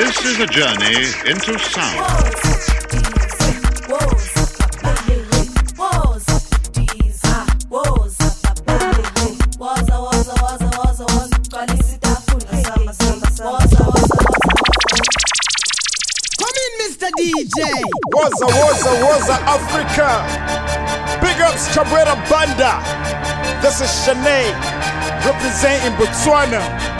This is a journey into sound. DJ. Waza, Waza, Waza, Africa. Big ups, Cabrera Banda. This is Shanae, representing Botswana.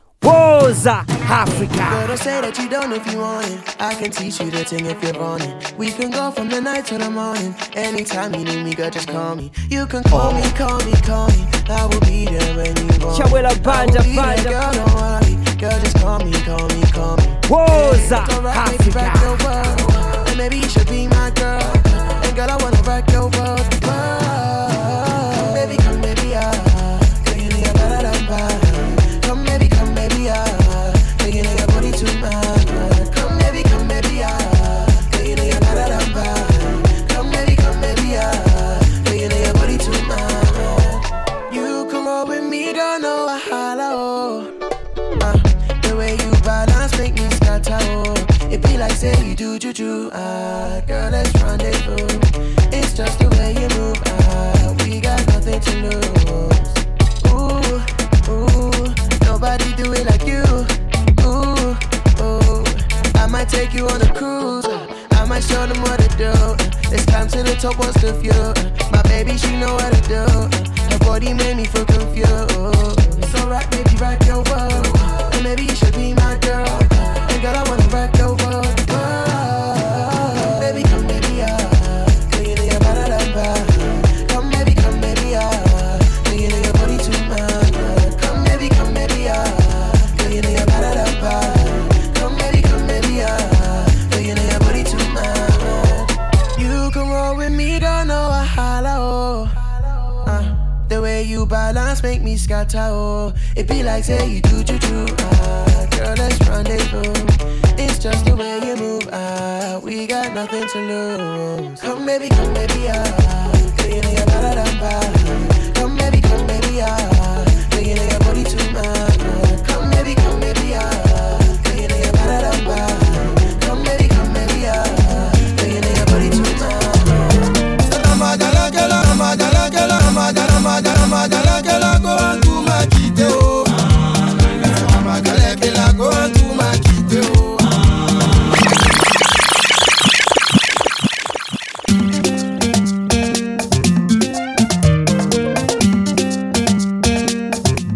Woza Africa. Girl, don't say that you don't know if you want it. I can teach you the thing if you want it. We can go from the night to the morning. Anytime you need me, girl, just call me. You can call me, call me, call me. I will be there when you want Chawela Banda, Banda. Girl, don't worry. Girl, just call me, call me, call me. Woza Africa. Maybe rock your world. And maybe you should be my girl. And girl, I wanna rock your world. Say you do juju, ah. Girl, let's rendezvous. It's just the way you move, ah. We got nothing to lose. Ooh, ooh, nobody do it like you. Ooh, ooh, I might take you on a cruise. uh, I might show them what to do. It's time to the top, what's the view? My baby, she know what to do. Her body made me feel confused. So rock, baby, rock your world. And maybe you should be my girl. Scatter, oh. It be like say you do juju, ah. Girl, let's rendezvous. It's just the way you move, ah. We got nothing to lose. Come, baby, come, baby, ah. Girl, you know you're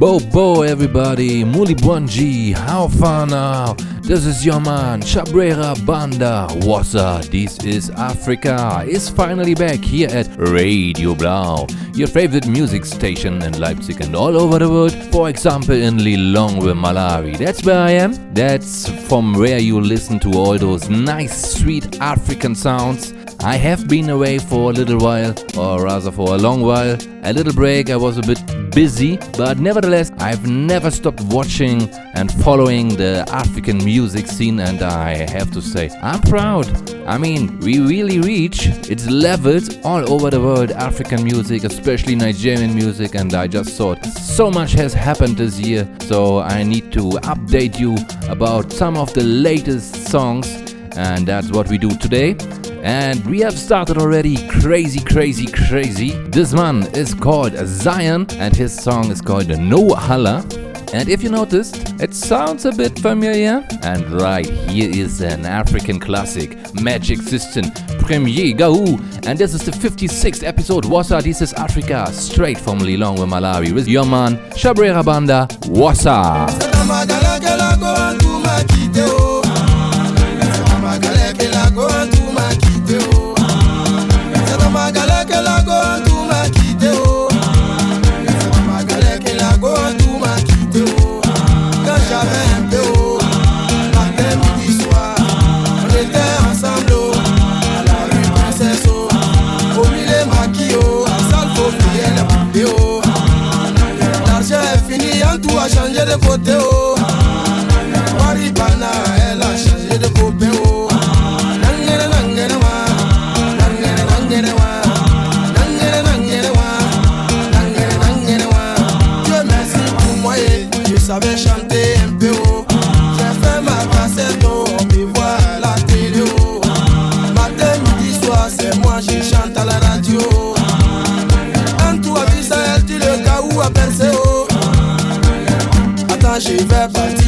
Bo Bo, everybody, Muli Bwanji, how far now? This is your man, Chabrera Banda. Wassa, this is Africa, is finally back here at Radio Blau, your favorite music station in Leipzig and all over the world. For example, in Lilongwe, Malawi. That's where I am. That's from where you listen to all those nice, sweet African sounds. I have been away for a little while, or rather for a long while. A little break, I was a bit busy, but nevertheless, I've never stopped watching and following the African music scene, and I have to say, I'm proud. I mean, we really reach its levels all over the world, African music, especially Nigerian music, and I just thought so much has happened this year, so I need to update you about some of the latest songs, and that's what we do today. And we have started already crazy, crazy, crazy. This man is called Zion, and his song is called No Hala. And if you noticed, it sounds a bit familiar. And right, here is an African classic, Magic System, Premier Gaou. And this is the 56th episode. Wassa, this is Africa, straight from Lilongwe, Malawi, with your man, Shabrera Banda, Wassa. Côté, oh. Attends, je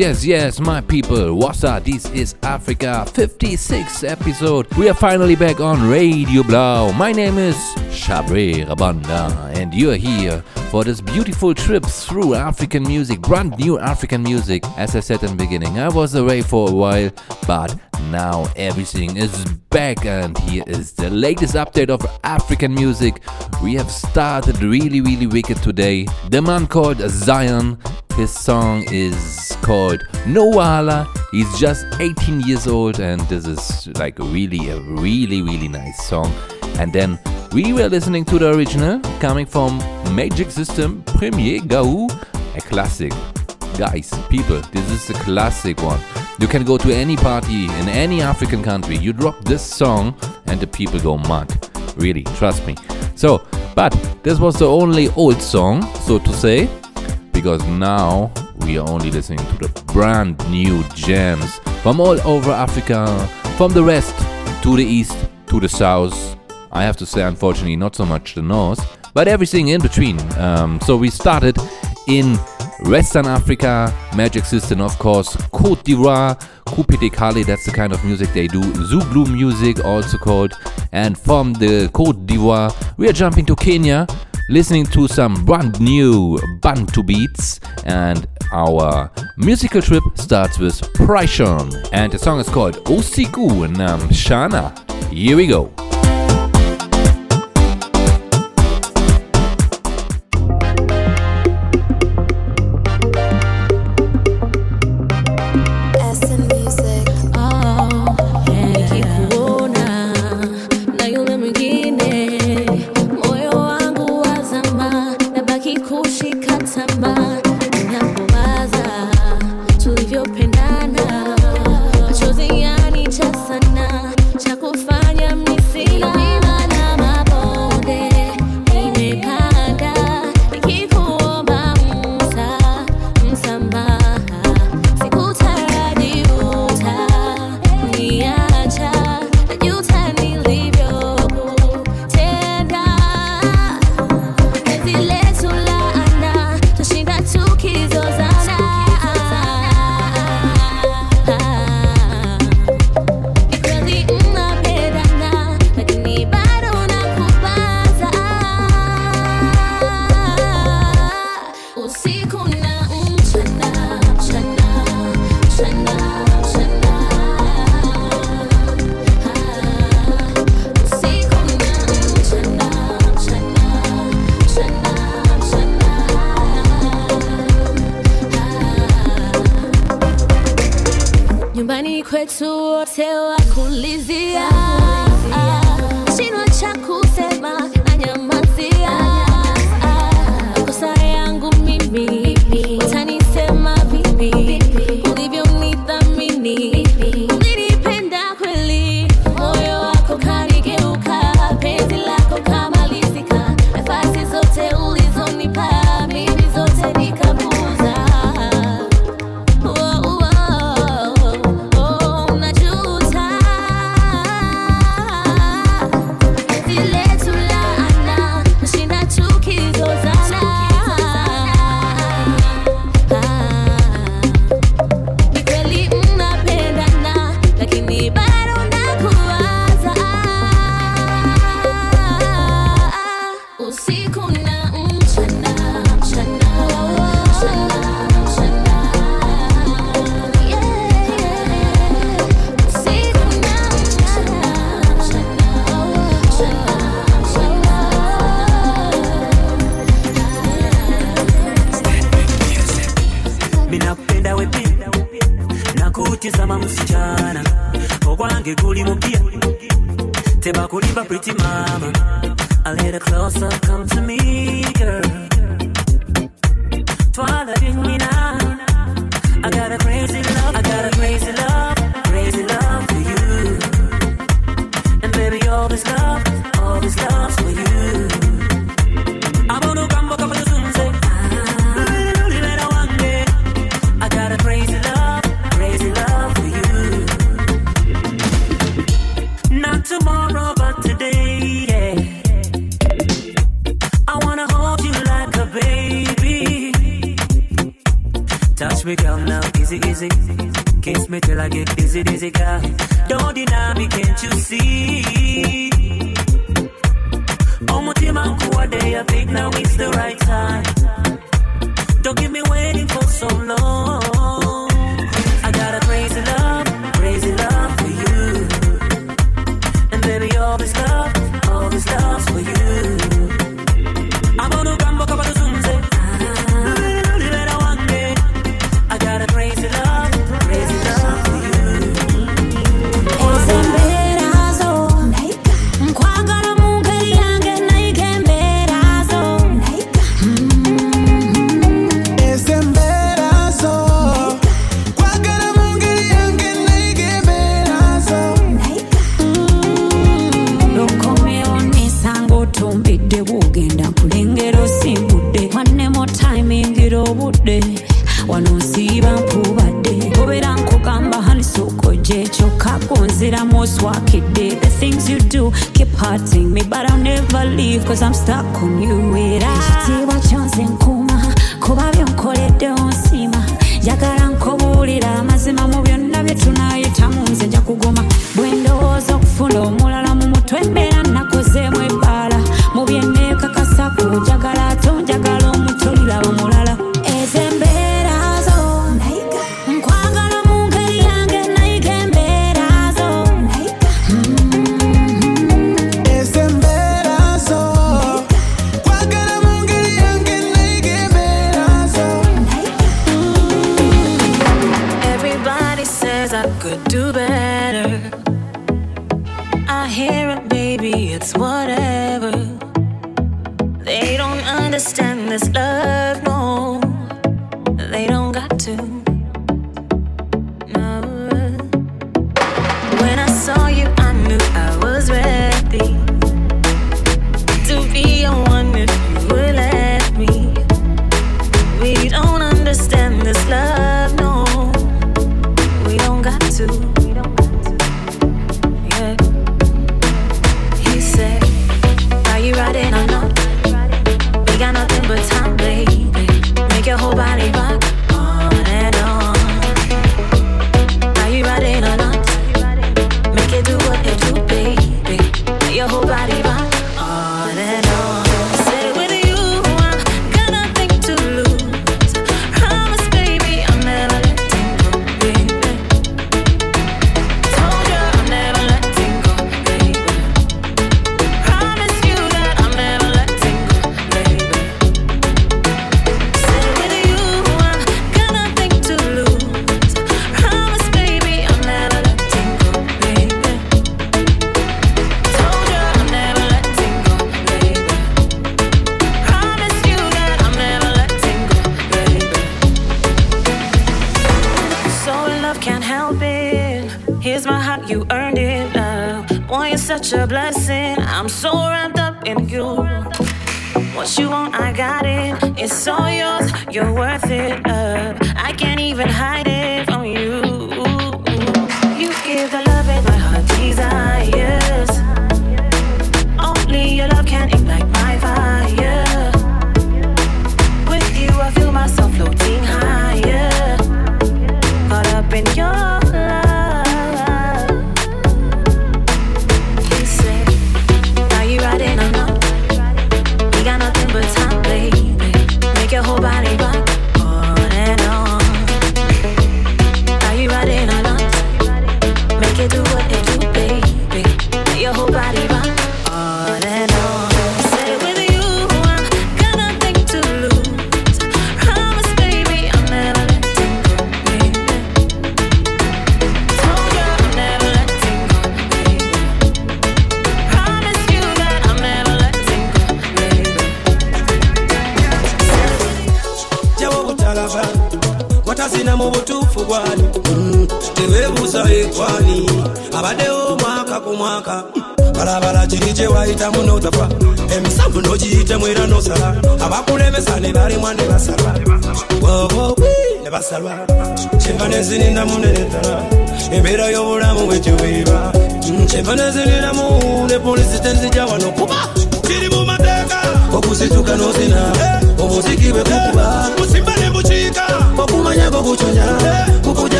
Yes, yes, my people. What's up? This is Africa 56th episode. We are finally back on Radio Blau. My name is Shabre Rabanda, and you're here for this beautiful trip through African music, brand new African music. As I said in the beginning, I was away for a while, but now everything is back, and here is the latest update of African music. We have started really, really wicked today. The man called Zion his song is called Noala. He's just 18 years old, and this is like really a really really nice song. And then we were listening to the original coming from Magic System Premier Gaou, a classic. Guys, people, this is a classic one. You can go to any party in any African country, you drop this song, and the people go mad. Really, trust me. So, but this was the only old song, so to say because now we are only listening to the brand new gems from all over Africa, from the west to the east to the south. I have to say, unfortunately, not so much the north, but everything in between. Um, so we started in Western Africa, Magic System, of course, Cote d'Ivoire, Coupé-Décalé, that's the kind of music they do, Zouglou music, also called. And from the Cote d'Ivoire, we are jumping to Kenya, listening to some brand new Bantu beats. And our musical trip starts with Prishon, and the song is called Osiku Namshana. Here we go. Nyumbani kwetu wote wakulizia shino cha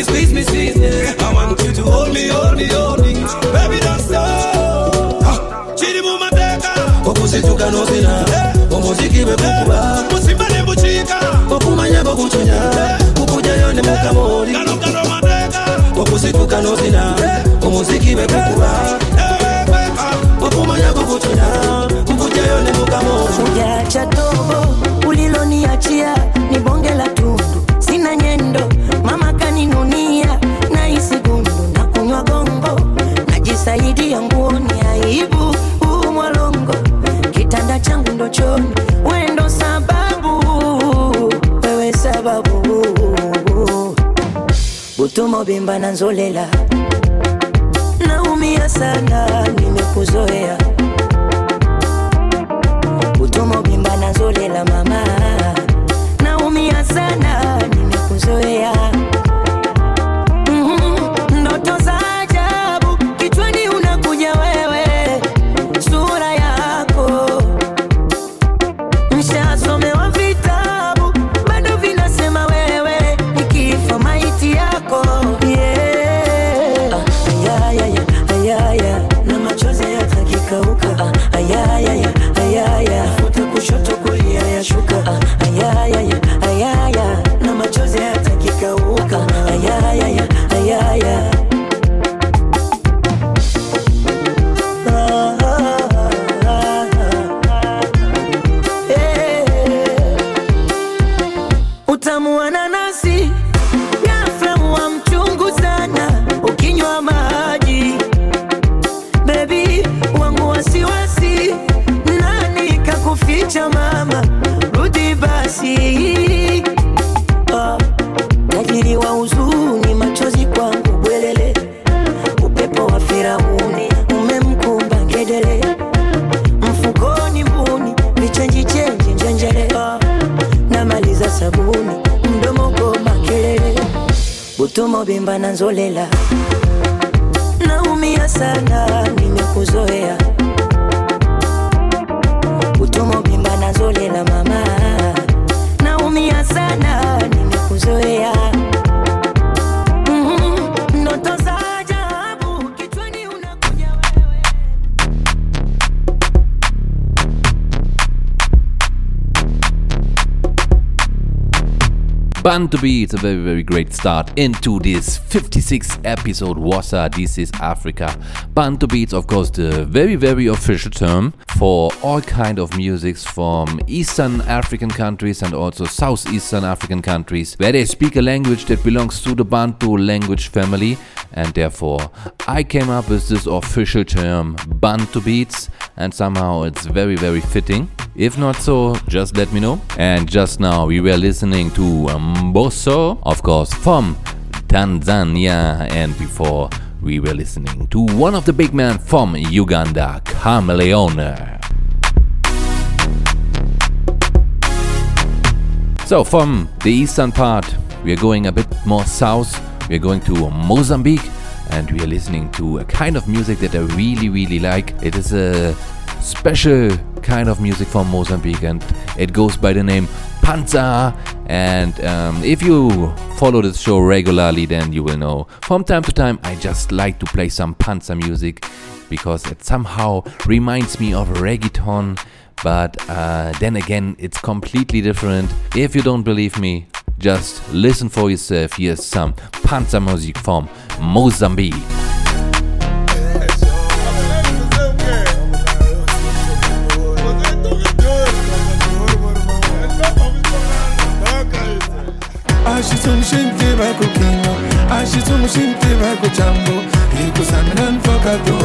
me, squeeze me, squeeze me. I want you to hold me, hold me, hold me. Baby, don't stop. Chidi Chiri muma teka. Okusituka no sina. Eh. Omuziki bekukuba. Musiba ne buchika. Okumanya bokuchunya. Eh. Kukuja yo ne mukamori. Kano kano mateka. Okusituka no sina. Eh. Omuziki bekukuba. Okumanya bokuchunya. Kukuja yo ne mukamori. Fuja cha tobo uliloniachia ni bonge la tu bimba na nzolela naumia sana nimekuzoea. Utuma obimba na nzolela mama. Naumia sana nimekuzoea. Bantu Beats, a very, very great start into this 56th episode. Wassa, this is Africa. Bantu Beats, of course, the very, very official term for all kind of musics from Eastern African countries and also Southeastern African countries, where they speak a language that belongs to the Bantu language family, and therefore I came up with this official term, Bantu Beats, and somehow it's very, very fitting. If not so, just let me know. And just now we were listening to Mbosso, of course, from Tanzania, and before we were listening to one of the big men from Uganda, Chameleone. So, from the eastern part, we are going a bit more south. We are going to Mozambique and we are listening to a kind of music that I really, really like. It is a special kind of music from Mozambique and it goes by the name Pandza. And um, if you follow this show regularly, then you will know from time to time I just like to play some Pandza music because it somehow reminds me of reggaeton but uh, then again, it's completely different. If you don't believe me, just listen for yourself. Here's some Pandza music from Mozambique. ashitsa mushinti vakukingo ashitsa mushinti vakuchambo rikusaminanfakado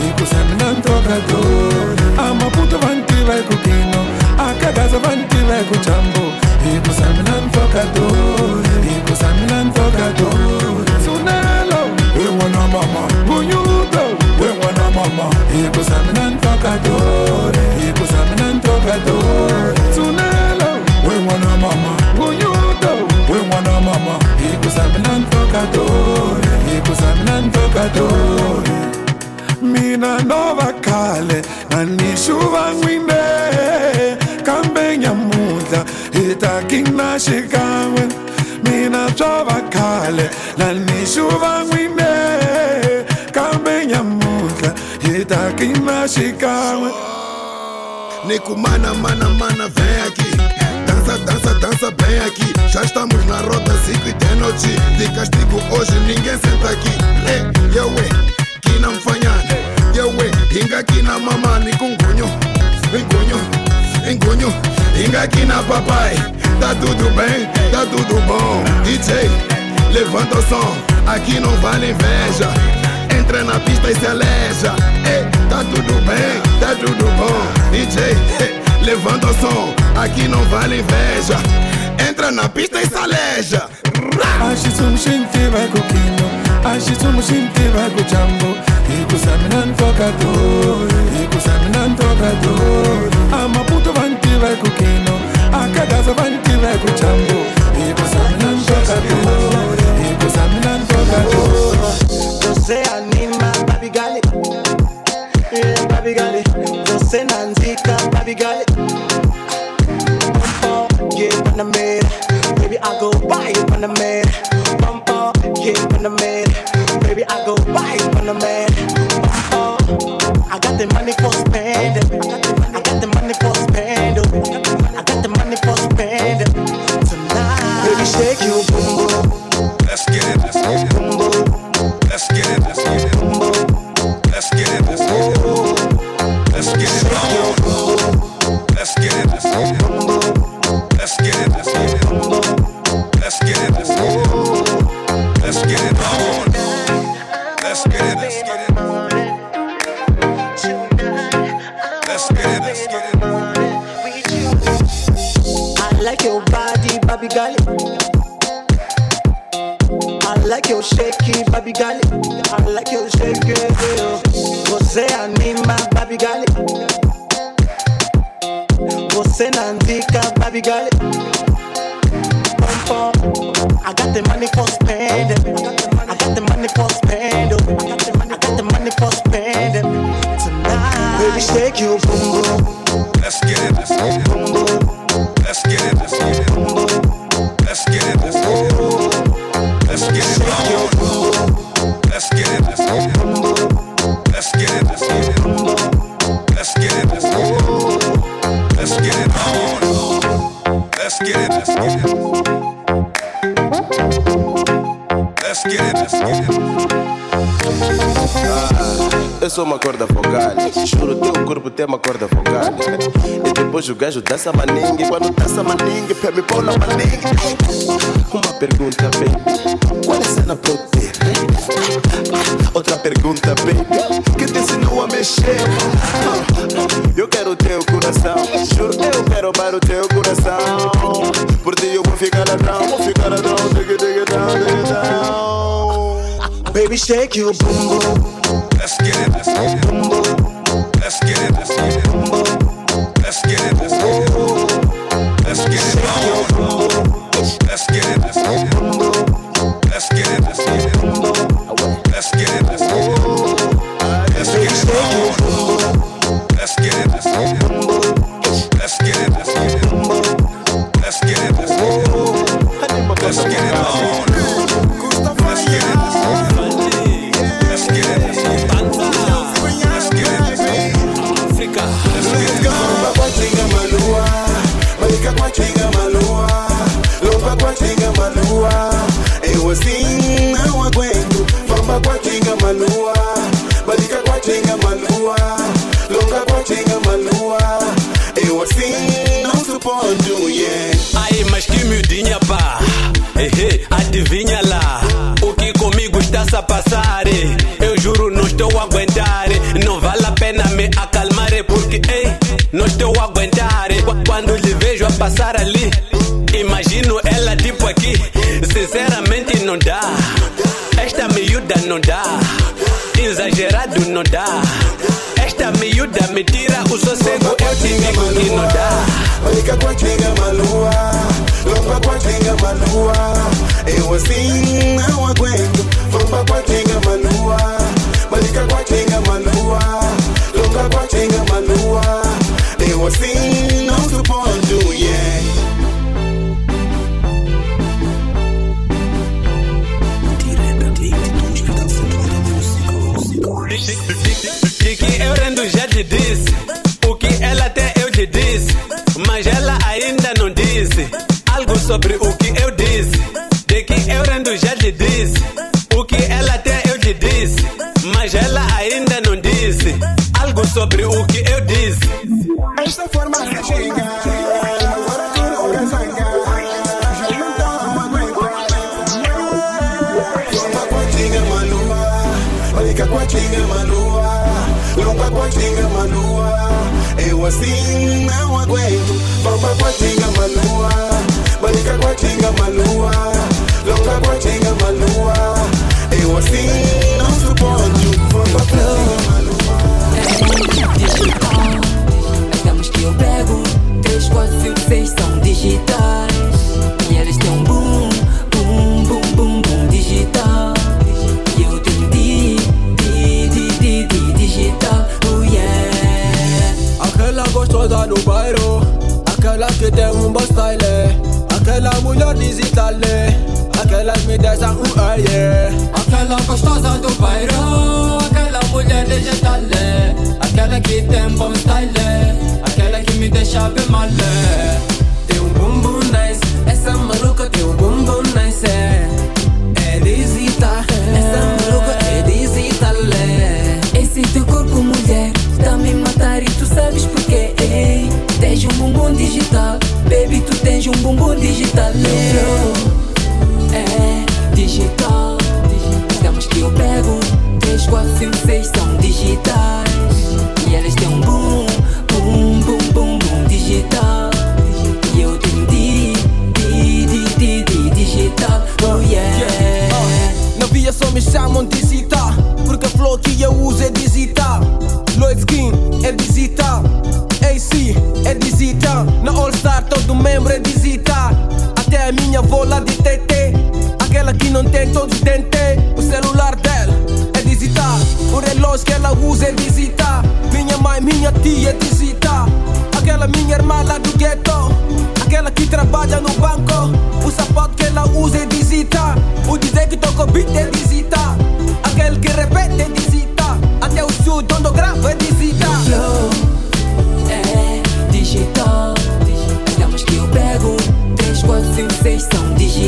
rikusaminanfakado amaputo vanti vaikukingo akadaza vanti vaikuchambo rikusaminanfakado rikusaminanfakado sunelo wengwana mama. Bunyuto wengwana mama. Rikusaminanfakado rikusaminanfakado tokatore hikuza mina ni tokatore mina no va khale a ni xuva n'wine kambe nyamuntlha hi takina xikan'we mina swa va khale na ni xuva n'wine kambe nyamuntlha hi takina xikan'we ni ku mana mana mana vheki Dança, dança, dança bem aqui. Já estamos na roda 5 e de noite. De castigo hoje ninguém senta aqui. Ei, eu, ei, que não fanhane. Eu, ei, inga aqui na mamani com cunho. Engunho, engunho. Inga aqui na papai. Tá tudo bem, tá tudo bom. DJ, levanta o som. Aqui não vale inveja. Entra na pista e se aleja. Ei, tá tudo bem, tá tudo bom. DJ, ei, Levanta o som, aqui não vale inveja. Entra na pista e saleja. Ashi tum shinti baku kino, ashi tum shinti baku jambo. E saminan tokado, iku saminan tokado. Ama puto vanti baku é a akagaza vanti baku é jambo. e saminan tokado, e saminan tokado. Você anima, babigali, yeah, babigali. Você nanzika, babigali. Go buy you Panamera. Um, oh, yeah, Panamera. Baby, I go buy you Panamera. Oh, I got the money for spending. I got the money for spending. I got the money for spending. Tonight, baby, shake you, boom, boom. Let's get it, let's get it. Boom, boom. Let's get it, girl. I like your shaky, baby girl. I like your shaky. Você anima, baby girl. Você nanzika, baby girl. Pom pom. I got the money for spending. I got the money for spending. Oh, I got the money for spending. Tonight, baby, shake you, boom boom. Let's get it, let's get it. Let's get it, let's get it. Let's sou uma corda vocal. Juro, teu corpo tem uma corda vocal. E depois o gajo dança maningue. Quando dança maningue, pé me pôr na maningue. Uma pergunta, baby. Qual é a cena pra eu ter? Outra pergunta, baby. Quem te ensinou a mexer? Eu quero teu coração. Juro, eu quero roubar o teu coração. Por ti eu vou ficar ladrão, vou ficar ladrão. Dig down, down. Baby, shake your boom boom. Let's get it. Let's get it. No bairro Aquela que tem um bom style Aquela mulher digital Aquela que me deixa um aie Aquela gostosa do bairro Aquela mulher digital Aquela Tens um bumbum digital. Baby tu tens um bumbum digital. É digital Estamos que eu pego 3, 4, 5, 6 são digitais. E eles têm um boom, boom, boom, boom, boom digital. E eu tenho di, di, di, di, di digital. Oh yeah. Na via só me chamam digital Porque a flow que eu uso é digital. Lloyd Skin é digital membro é digital Até a minha avó lá de TT Aquela que não tem todos os dentes. O celular dela é digital O relógio que ela usa é digital Minha mãe, minha tia é digital Aquela minha irmã lá do gueto. Aquela que trabalha no banco. O sapato que ela usa é digital O dizer que toca beat é digital Aquele que repete é digital Até o seu dono grava é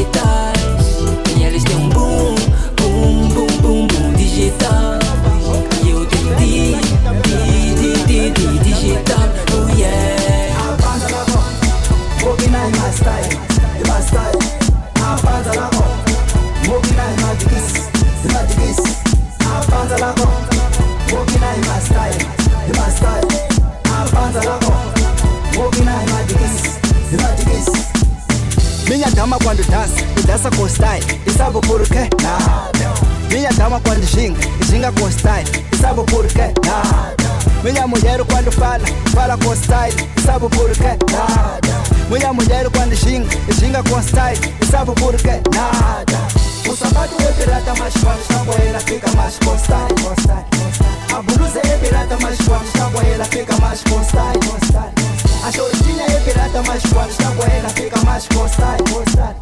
pego dança, e dança com style. E sabe por quê? Nada. Minha dama quando ginga, ginga com style. E sabe por quê? Nada. Minha mulher quando fala, fala com style. E sabe por quê? Nada. Minha mulher quando ginga, ginga com style. E sabe por quê? Nada. O sapato é pirata, mas quando está ela fica mais com style. Com style. A blusa é pirata, mas quando está ela fica mais com style. Com style. A shortinha é pirata, mas quando está com ela fica mais com style. Com style. A capulana pirata, mas quando está com ela fica mais com style. Com style.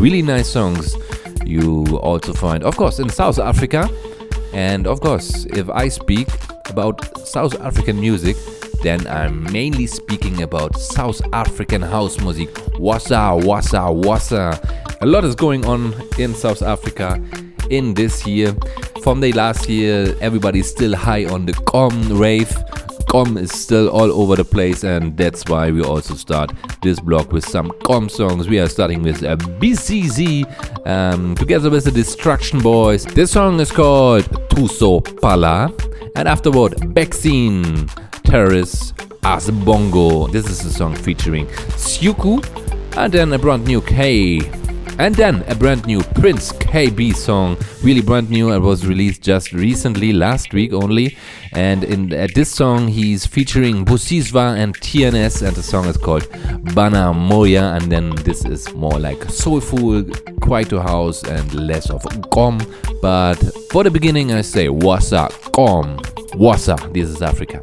really nice songs you also find, of course, in South Africa. And of course, if I speak about South African music, then I'm mainly speaking about South African house music. Wassa, wassa, wassa. A lot is going on in South Africa in this year. From the last year, everybody's still high on the Gqom rave. Gqom is still all over the place, and that's why we also start this block with some Gqom songs. We are starting with a BCZ um, together with the Destruction Boys. This song is called Tuso Pala, and afterward, Bexine Terrace as Bongo. This is a song featuring Syuku, and then a brand new K and then a brand new Prince Kaybee song, really brand new. It was released just recently, last week only. And in uh, this song, he's featuring Busiswa and TNS, and the song is called Banomoya. And then this is more like soulful, quieter house, and less of gqom. But for the beginning, I say Wassa Gom. Wassa, this is Africa.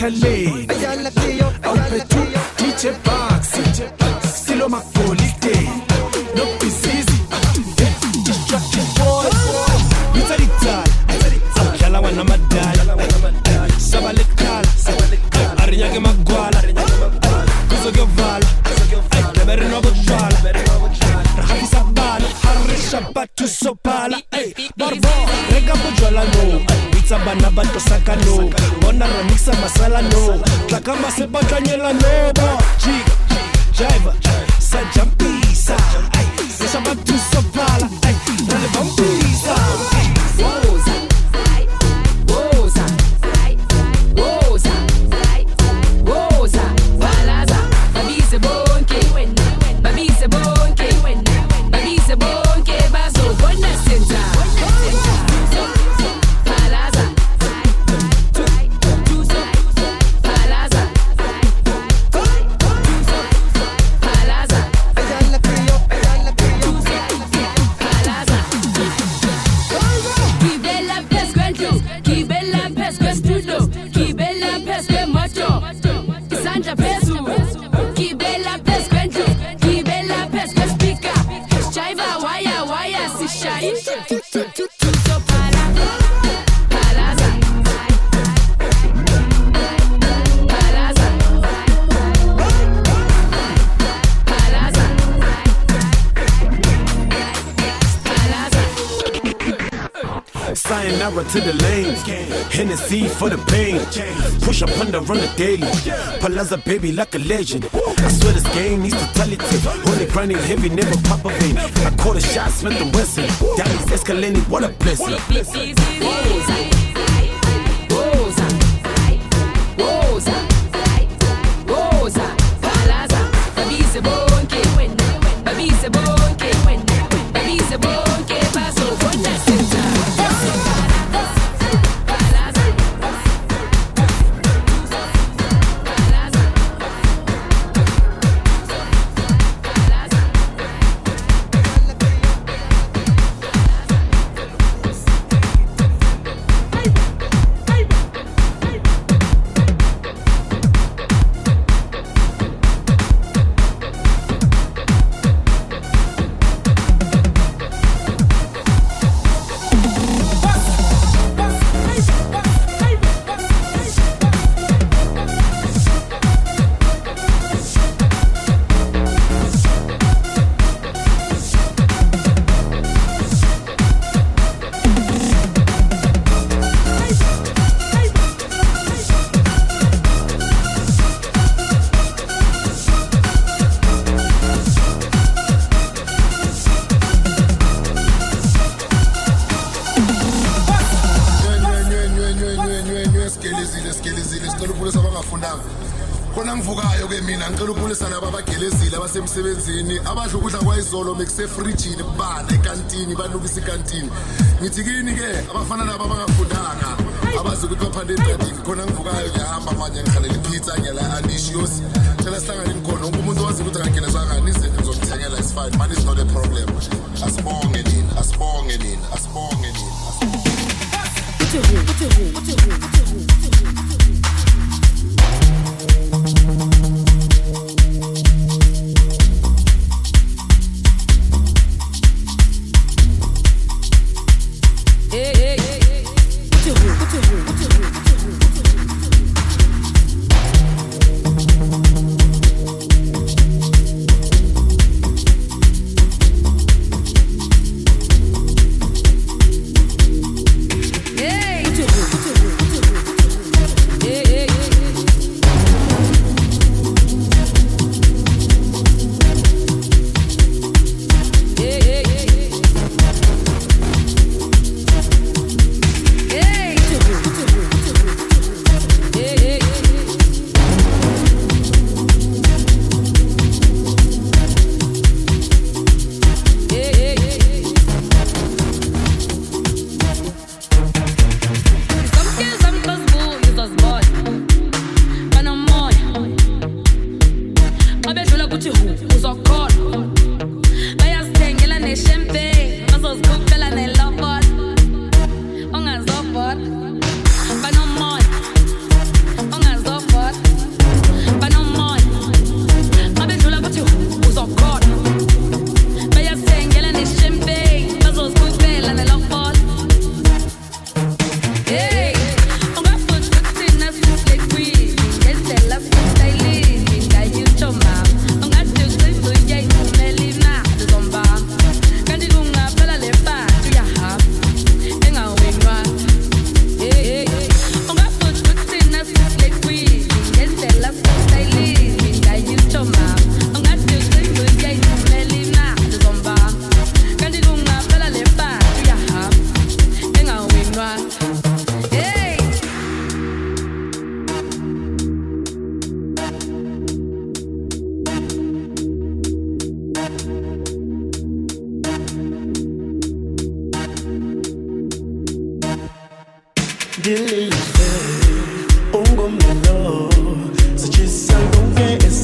Boys daily. Palazza baby like a legend. I swear this game needs totality. Only grinding heavy, never pop a vein. I caught a shot, Smith and Wesson. Daddy's escalating, what a blessing. What a blessing. emsebenzini. Abadla ukudla kwayizolo mekusefrijini bana ekantini balukisa ikantini. Ngithi kini-ke abafana labo abangafundanga abazi ukuthi baphande eqadini khona ngivukayo ngiyahamba manje ngihalela ipitha ngiyala andishiyosi phela sihlangane nikhona wonke umuntu wazi ukuthi angangenesangani izinto ngizomthengela isifine money is not a problem.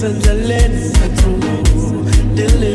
Sometimes I let her through.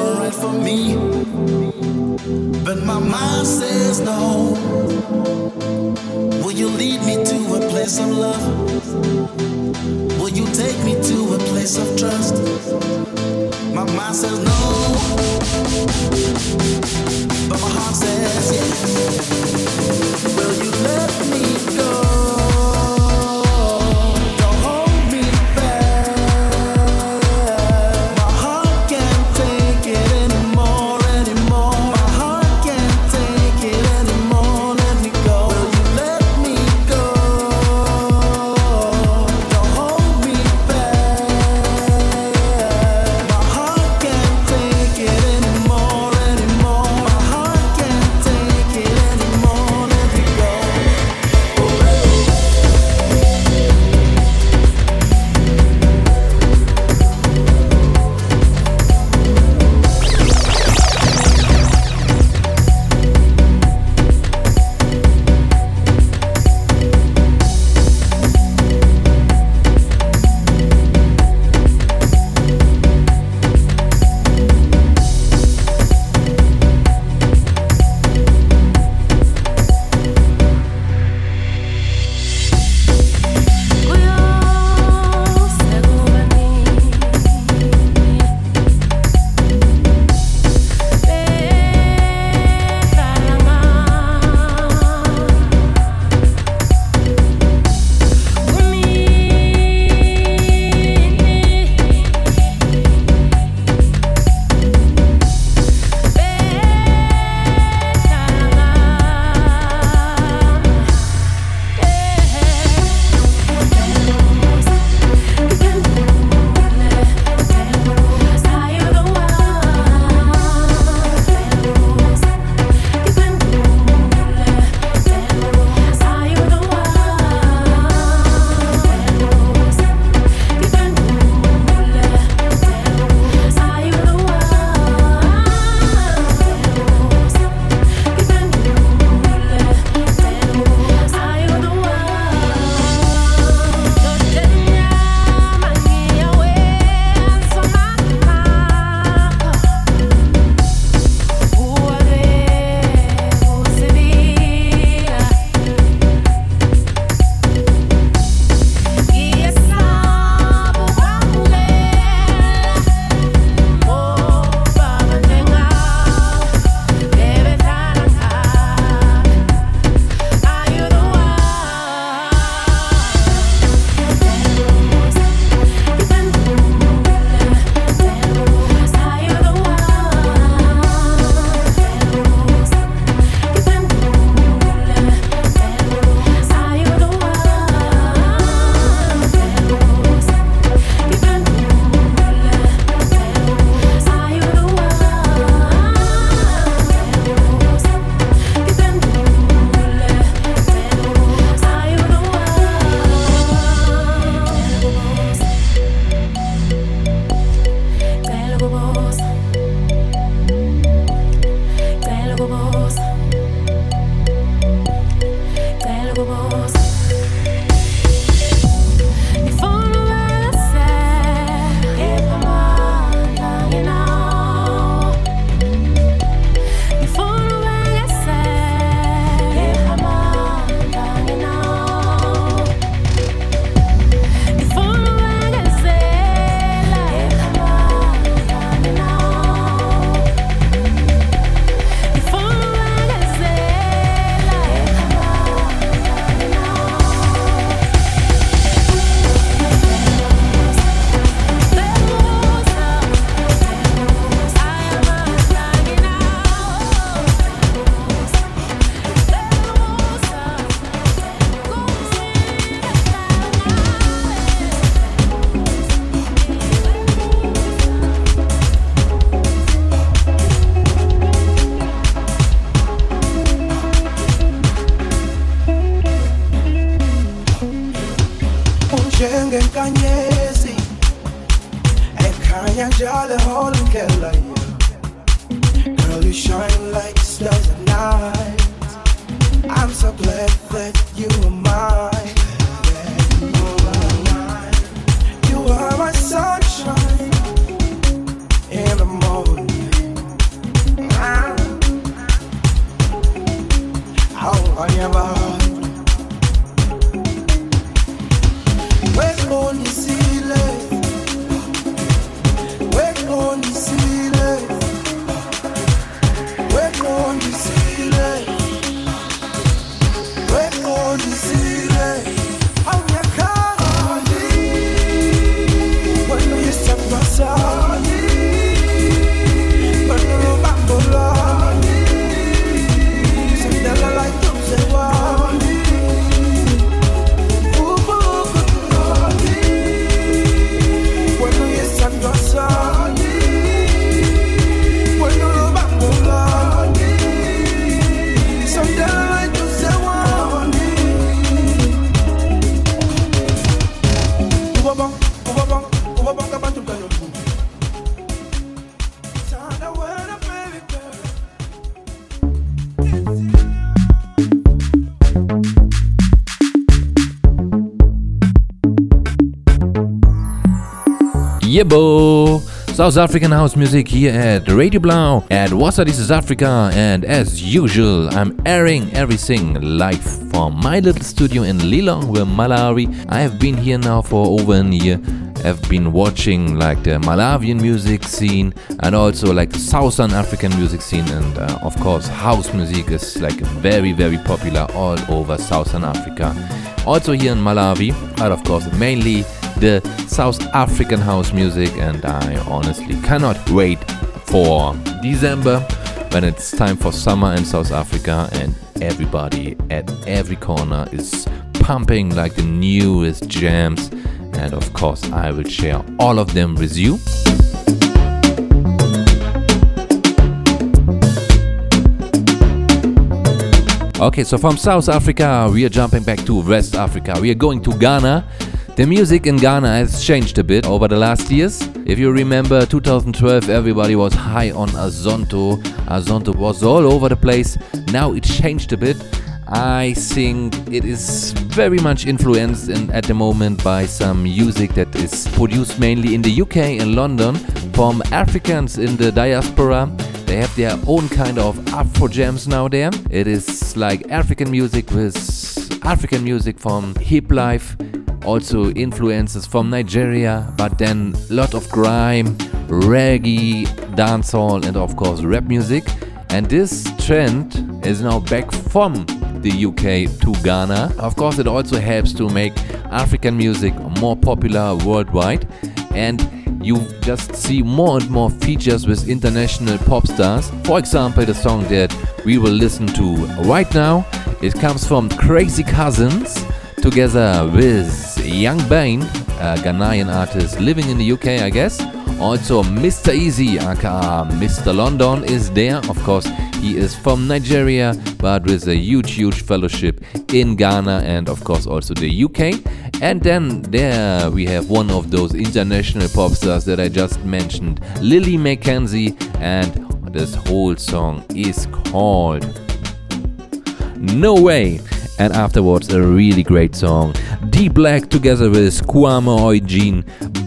alright for me. But my mind says no. Will you lead me to a place of love? Will you take me to a place of trust? My mind says no. But my heart says yes. Yebo! South African house music here at Radio Blau at Wassa This is Africa and as usual I'm airing everything live from my little studio in Lilongwe, Malawi. I have been here now for over a year. I've been watching like the Malawian music scene and also like the Southern African music scene and uh, of course house music is like very very popular all over Southern Africa. Also here in Malawi, but of course mainly the South African house music, and I honestly cannot wait for December when it's time for summer in South Africa, and everybody at every corner is pumping like the newest jams. And of course, I will share all of them with you. Okay, so from South Africa, we are jumping back to West Africa. We are going to Ghana. The music in Ghana has changed a bit over the last years. If you remember 2012, everybody was high on Azonto. Azonto was all over the place. Now it changed a bit. I think it is very much influenced in, at the moment by some music that is produced mainly in the UK and London from Africans in the diaspora. They have their own kind of Afro jams now there. It is like African music with African music from hip life, also influences from Nigeria, but then a lot of grime, reggae, dancehall, and of course rap music. And this trend is now back from the UK to Ghana. Of course, it also helps to make African music more popular worldwide. And you just see more and more features with international pop stars. For example, the song that we will listen to right now, it comes from Crazy Cousinz together with Yxng Bane, a Ghanaian artist living in the UK, I guess. Also, Mr. Eazi, aka Mr. London, is there. Of course, he is from Nigeria, but with a huge, huge fellowship in Ghana and, of course, also the UK. And then there we have one of those international pop stars that I just mentioned, Lily Mackenzie, and this whole song is called No Way. And afterwards, a really great song, D Black together with Kwame Oijin,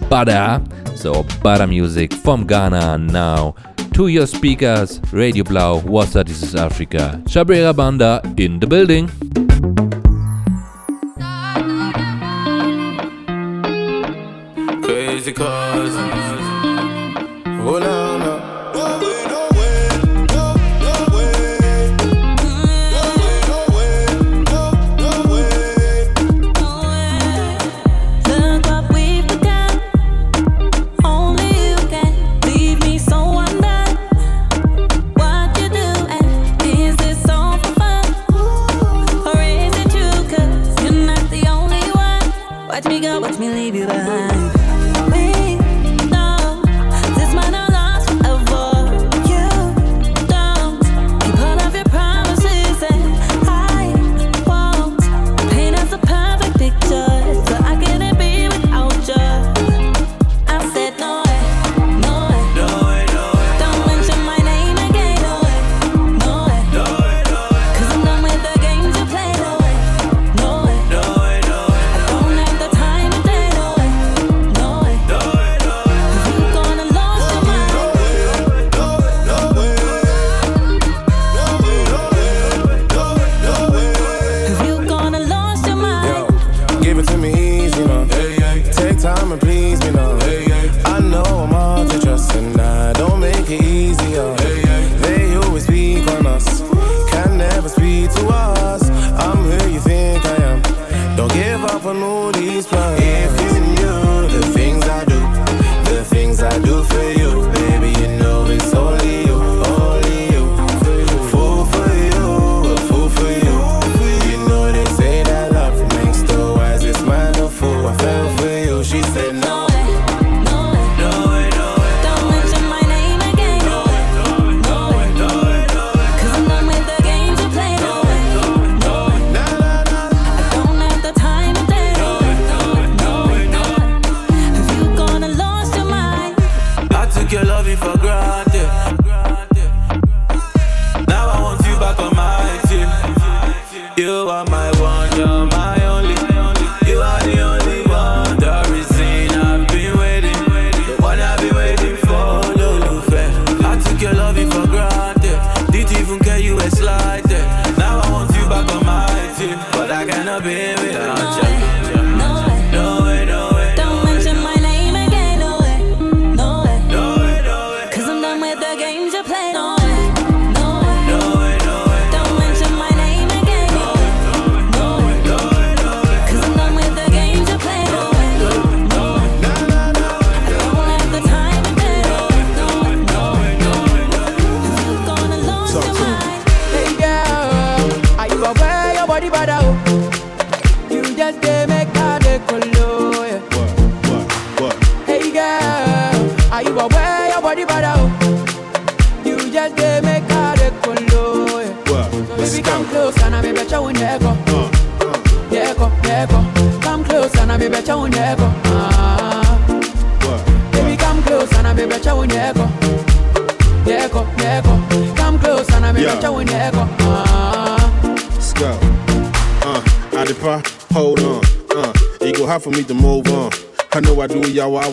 Bada. So, Bada music from Ghana now to your speakers, Radio Blau, Wassa This is Africa, Shabrera Banda in the building. Crazy Cousinz. Oh,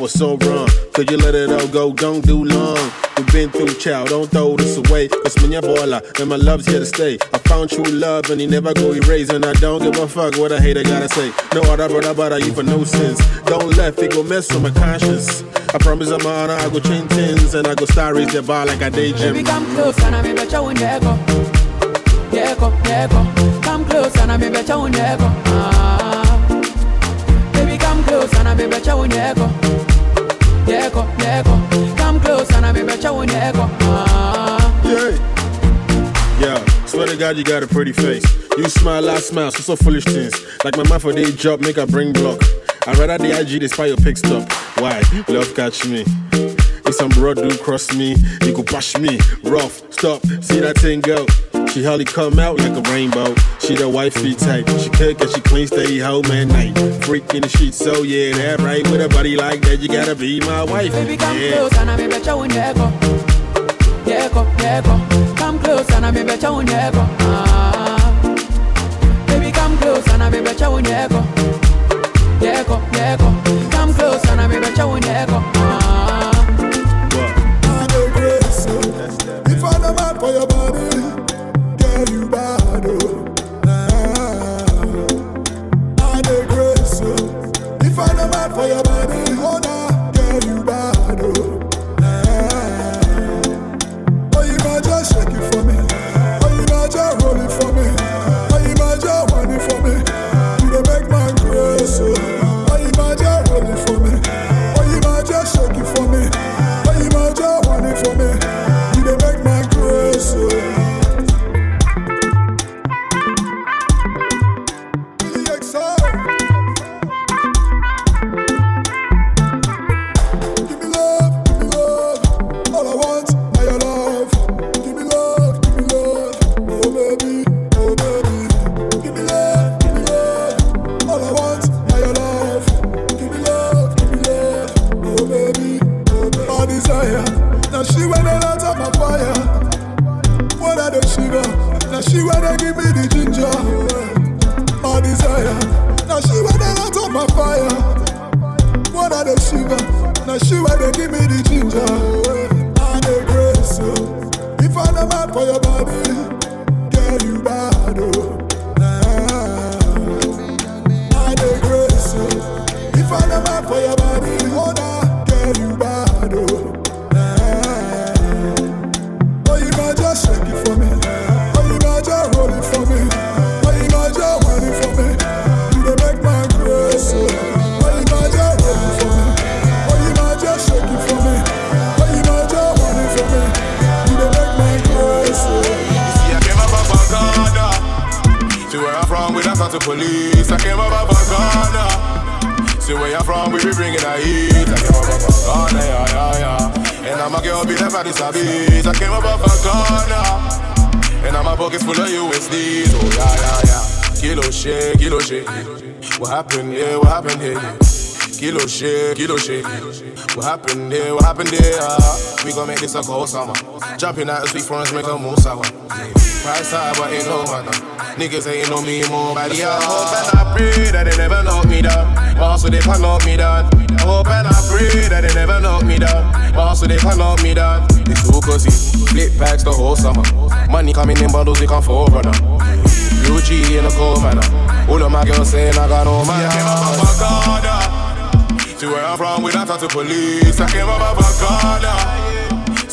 was so wrong. Could you let it all go? Don't do long. We've been through child, don't throw this away. When you're baller, and my love's here to stay. I found true love and he never go erase. And I don't give a fuck what a hater gotta say. No other brother but you for no sense. Don't let it go mess with my conscience. I promise I'm honor, I go chain tins and I go star raise the bar like I day gym. Baby, come close and I may bet you won't echo. Echo, echo. Come close and I may bet you echo. Ah. Baby, come close and I may bet you echo. Echo, echo. Come close and I may bet you won't. Ah. Yeah. Yeah, swear to God, you got a pretty face. You smile, I smile, so so foolish things. Like my mouth for day job, make a bring block. I rather the IG, they spy your pick stop. Why? Love catch me. If some broad do cross me, you go push me. Rough, stop, see that thing go. She hardly come out like a rainbow. She the wifey type. She cook and she clean, stay home at night. Freak in the sheets, so yeah, that right. With a body like that, you gotta be my wife. Baby, come Yeah. close and I may bet you won't echo. Echo, echo. Come close and I may bet you won't echo. Ah. Baby, come close and I may bet you won't echo. Echo, echo. Come close and I may bet you won't echo. Ah. If I no mad for your body, Now she where they give me the ginger. Uh, I the grace. oh. If I mad for your body, girl you bad oh. Nah. I the grace. oh. If I mad for your body, to police. I came up off a Ghana. See where you're from, we be bringing the heat. I came up off a Ghana, yeah, yeah, yeah. And I'm a girl, be never this a beat. I came up off a Ghana. And I'm a pockets full of USDs. Oh, yeah, yeah, yeah. Kilo shake, kilo shake. What happened, yeah, what happened, yeah. Kilo shake, kilo shake. What happened there? What happened there? Ah, we gon' make this a cold summer. Jumping out the sweet fronts, make a move sour. Price high, but ain't no matter. Niggas ain't on me more body. I hope and I pray that they never knock me down. But also they can knock me down. I hope and I pray that they never knock me down. But also they can knock me down. It's too cosy. Flip packs the whole summer. Money coming in bundles, we can fall brother. Blue G in a cold manner. All of my girls saying I got no man. I came up off a corner. See where I'm from, we don't talk to police. I came up off a corner.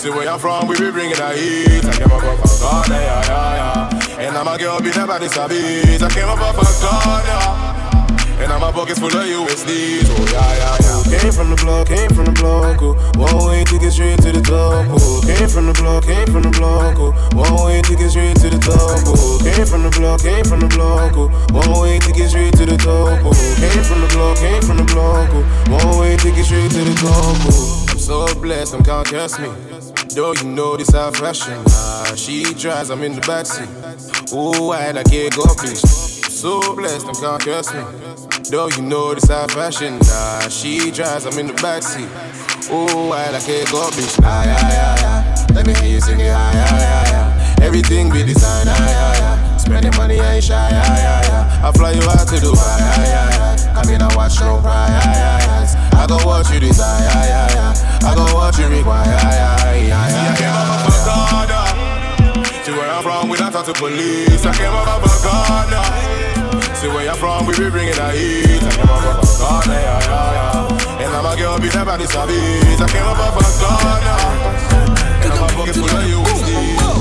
See where I'm from, we be bringing the heat. I came up off a corner, yeah, yeah, yeah. And I'm a girl, be never this a. I came up off a corner. And now my pockets full of USDs. Oh yeah, yeah, yeah. Came from the block, came from the block. Oh. One way to get straight to the top. Oh. Came from the block, came from the block. Oh. One way to get straight to the top. Oh. Came from the block, came from the block. Oh. One way to get straight to the top. Oh. Came from the block, came from the block. Oh. One way to get straight to the top. Oh. I'm so blessed, them can't curse me. Though you know this our fashion. Nah, she drives, I'm in the backseat. Oh, I like it, go bitch. So blessed, them can't curse me. Though you know this our fashion. Nah, she drives, I'm in the backseat. Oh, I like it, go bitch. Aye, aye, aye, aye. Let me hear you sing it, aye, aye, aye. Everything be design, aye, aye. Spending money, I ain't shy, aye, aye, aye. I fly you out to Dubai, aye, aye, aye. Come in and watch no cry, aye, aye, aye. I go watch you design, aye, aye, aye. I go watch you require, aye, aye, aye, aye. I came up off a. See where I'm from, we don't talk to police. I came up off a corner. See where you're from, we be bringing the heat. I came up off a corner, yeah, yeah, yeah. And I'm a girl, be never this. I came up off a corner. And I'm a pocket full of USD. Joanna,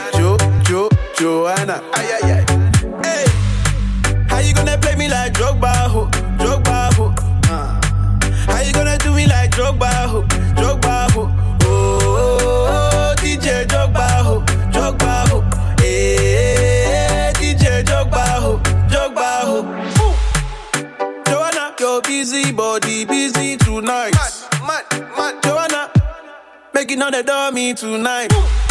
Joanna? Ay ay ay. Hey, how you gonna play me like Drogba, ho, Drogba, ho? Uh. How you gonna do me like Drogba, ho, Drogba, ho? Oh, oh, oh, DJ Drogba, ho, Drogba, ho. Hey, DJ Drogba, ho, Drogba, ho. Ooh. Joanna, your busy body busy tonight. Mad, mad, mad. Joanna, making all the dummy tonight. Joanna,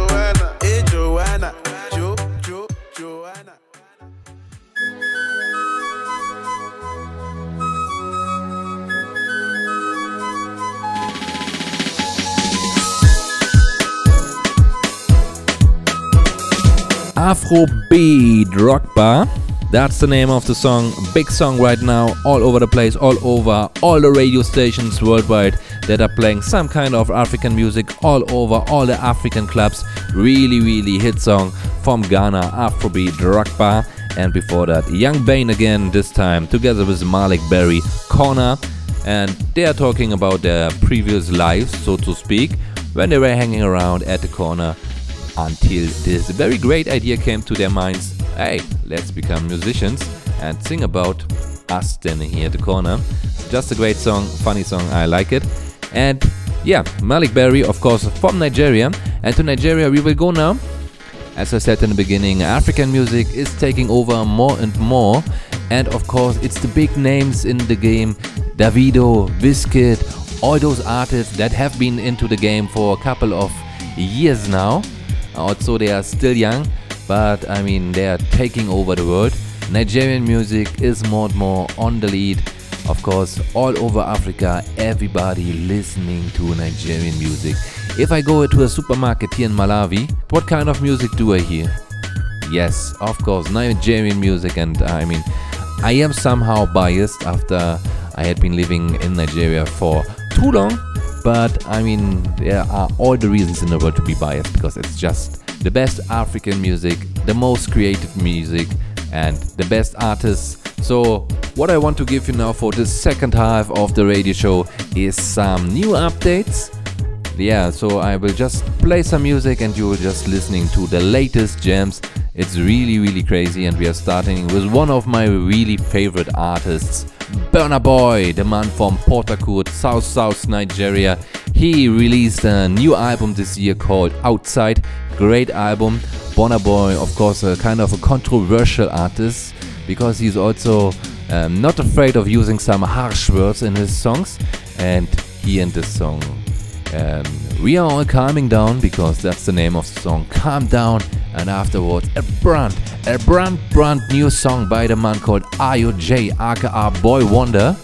Afro B Drogba. That's the name of the song. Big song right now, all over the place, all over all the radio stations worldwide that are playing some kind of African music all over all the African clubs. Really, really hit song from Ghana, Afro B Drogba. And before that, Yxng Bane again, this time together with Malik Berry, Corner. And they are talking about their previous lives, so to speak, when they were hanging around at the corner until this very great idea came to their minds hey, let's become musicians and sing about us standing here at the corner. Just a great song, funny song, I like it. And yeah, Malik Berry, of course, from Nigeria. And to Nigeria we will go now. As I said in the beginning, African music is taking over more and more. And of course, it's the big names in the game Davido, Wizkid, all those artists that have been into the game for a couple of years now. Uh, also, they are still young, but I mean, they are taking over the world. Nigerian music is more and more on the lead. Of course, all over Africa, everybody listening to Nigerian music. If I go to a supermarket here in Malawi, what kind of music do I hear? Yes, of course, Nigerian music, and uh, I mean, I am somehow biased after I had been living in Nigeria for too long. But I mean, there are all the reasons in the world to be biased because it's just the best African music, the most creative music, and the best artists. So, what I want to give you now for the second half of the radio show is some new updates. Yeah, so I will just play some music and you will just listening to the latest gems. It's really, really crazy, and we are starting with one of my really favorite artists, Burna Boy, the man from Port Harcourt, South South Nigeria. He released a new album this year called Outside. Great album. Burna Boy, of course, a kind of a controversial artist because he's also um, not afraid of using some harsh words in his songs. And he in this song, um, we are all calming down because that's the name of the song. Calm down, and afterwards a brand, a brand, brand new song by the man called IOJ, aka Boy Wonder,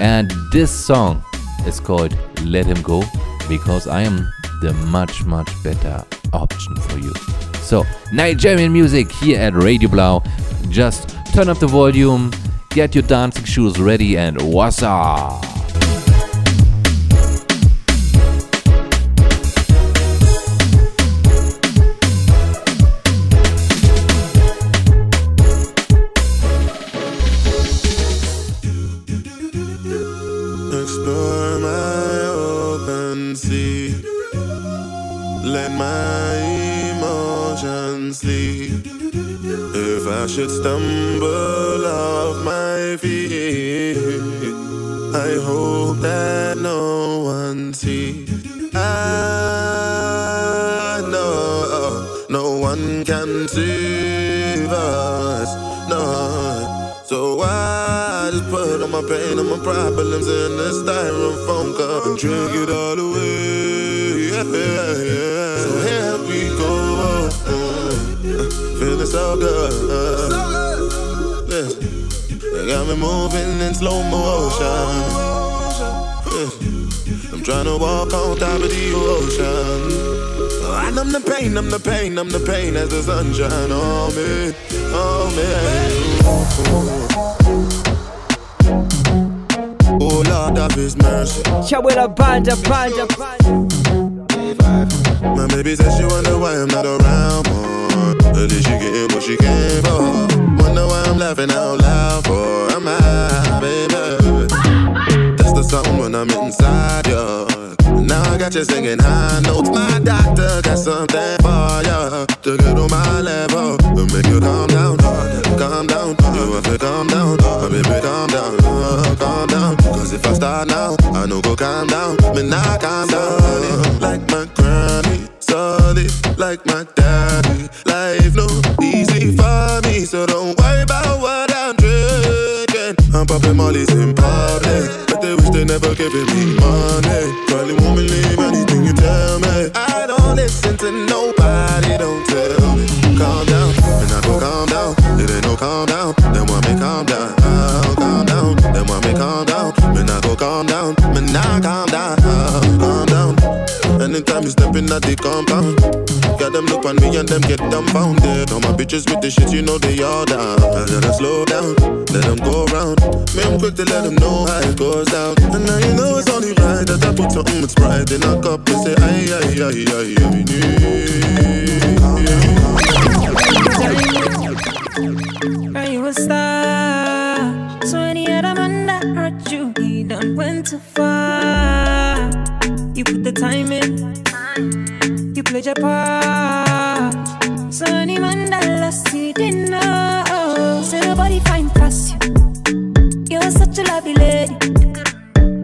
and this song is called Let Him Go because I am the much, much better option for you. So, Nigerian music here at Radio Blau. Just turn up the volume, get your dancing shoes ready, and what's up? Should stumble off my feet, I hope that no one sees. I know no one can save us. No. So I just put all my pain and my problems in a styrofoam cup and drink it all away. Yeah, yeah, yeah. So. Mm. Feeling so good. Listen, they got me moving in slow motion. Listen, I'm trying to walk on top of the ocean. Oh, and I'm the pain, I'm the pain, I'm the pain as the sunshine on me, on me. Oh Lord of His mercy. Chawela banda banda My baby says she wonder why I'm not around more. At least she getting what she came for. Wonder why I'm laughing out loud for. I'm baby. That's the song when I'm inside you. Now I got you singing high notes. My doctor got something for you to get on my level to make you calm down, calm down. You have to calm down, oh, baby, calm down, oh, calm down. Cause if I start now, I know go calm down. Me not calm down. Like my granny, solid like my daddy. Life no easy for me, so don't worry about what I'm drinking. I'm popping mollies in public, but they wish they never giving me money. Probably won't believe anything you tell me. I don't listen to nobody, don't tell me. Calm down, and I go calm down. It ain't no calm down, then want me calm down. Oh, calm down, then want me calm down. Me not go calm down, me not calm down. Oh, calm down. Anytime you step in at the compound, got them look on me and them get dumbfounded. All my bitches with the shit, you know they all down. I gotta slow down, let them go round. Me, I'm quick to let them know how it goes down. And now you know it's only right that I put something that's right in a cup and say, aye, aye, aye, aye, aye, Are you a star? So any other man that hurt you, he done went too far. You put the time in, you played your part. Oh, so any man that lost you didn't know. Say nobody find past you. You're such a lovely lady,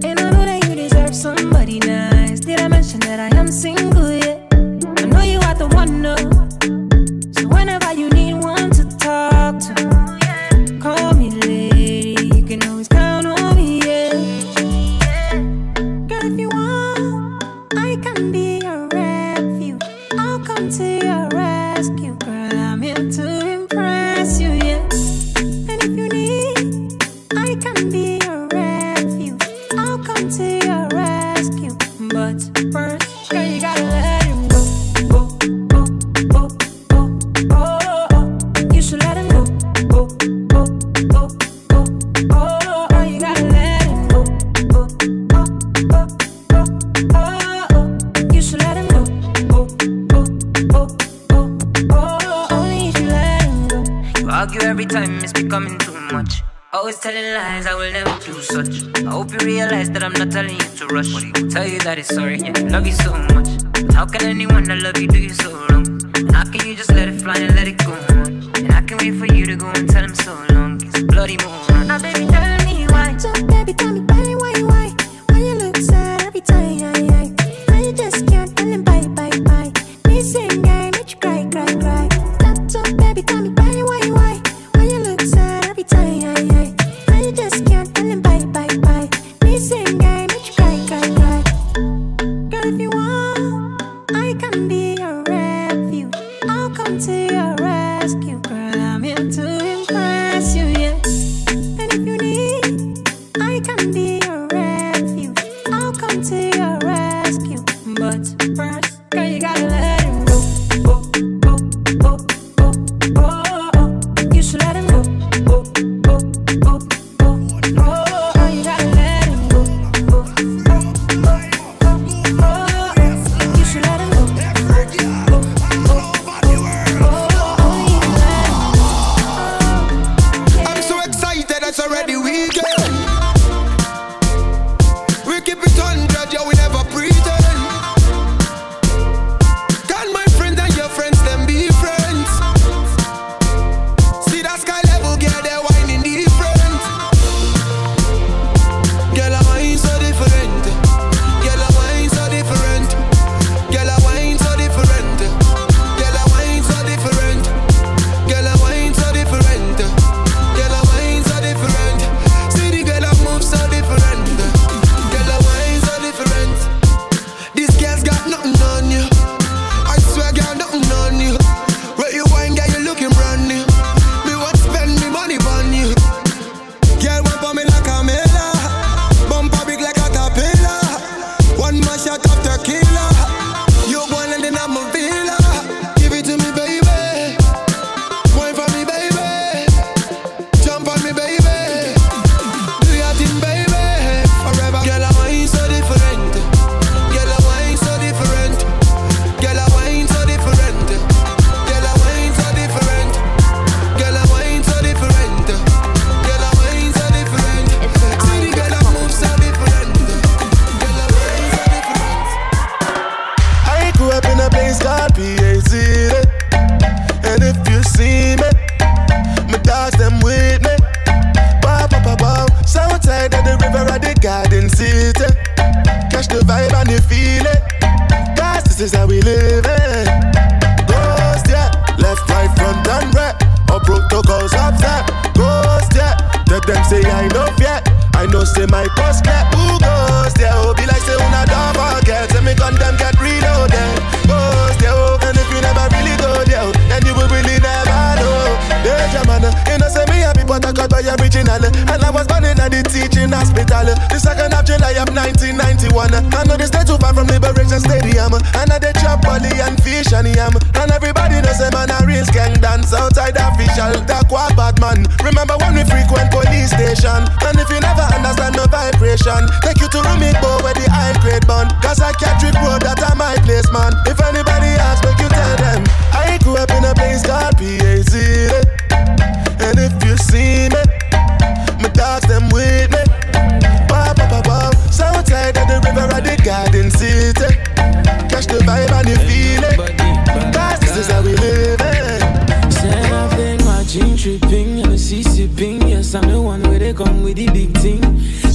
and I know that you deserve somebody nice. Did I mention that I am single? Yeah, I know you are the one. No. So whenever you becoming too much. Always telling lies, I will never do such. I hope you realize that I'm not telling you to rush. Tell you that it's sorry, yeah, love you so much. How can anyone that love you do you so wrong? How can you just let it fly and let it go on? And I can wait for you to go and tell him so long.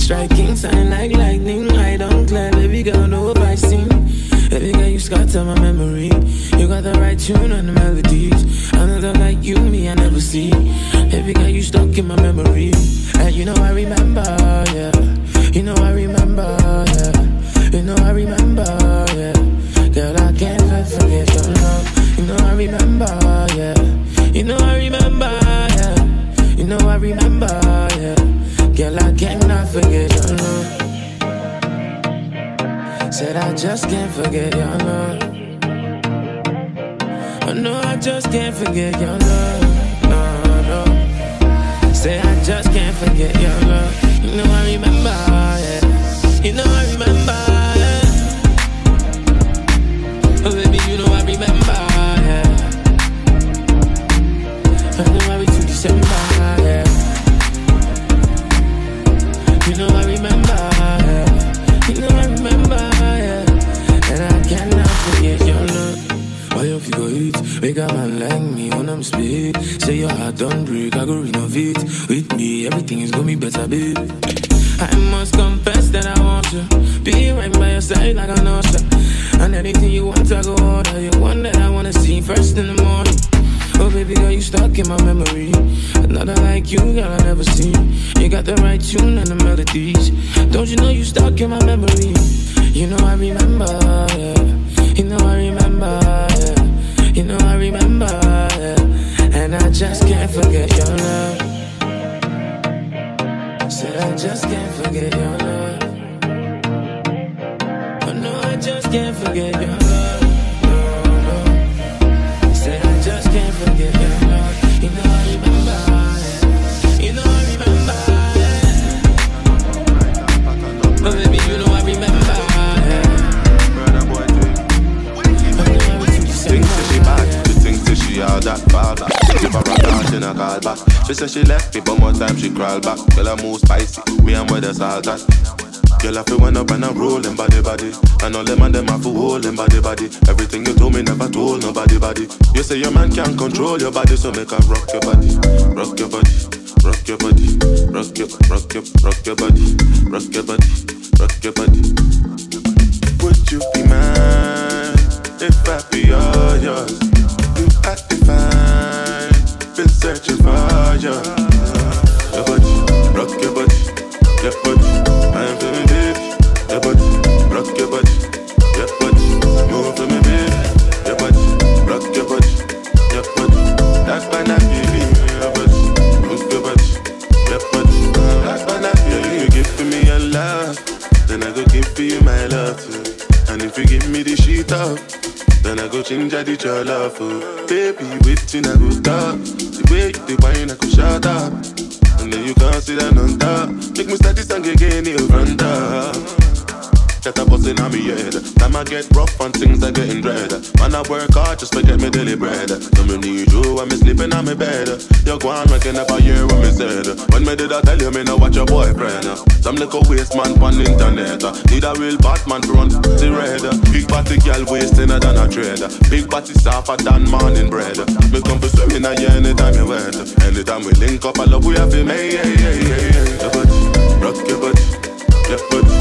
Striking time like lightning. I don't care, every girl, no pricing. Every girl, you scatter my memory. You got the right tune and the melodies. Another like you, me, I never see. Every girl, you stuck in my memory. And you know I remember, yeah. You know I remember, yeah. You know I remember, yeah. Girl, I can't forget your love. You know I remember, yeah. You know I remember, yeah. You know I remember, yeah. Girl, I cannot forget your love. Said I just can't forget your love. Oh no, I just can't forget your love. No, no. Say I just can't forget your love. You know I remember, yeah. You know I remember, yeah. Oh baby, you know I remember. your body, so make her rock your body. just forget me daily bread. No me need you when me sleeping on my bed. You go on waking up a year when me said. When me did I tell you me no watch your boyfriend? Some little waste man on internet. Need a real Batman to run the red. Big body girl wasting than a thread. Big body suffer than morning bread. Me come for swimming a year anytime you wet. Anytime we link up, I love we have him. Hey, hey, hey, hey, hey. Your butt, rock your butt, your butt.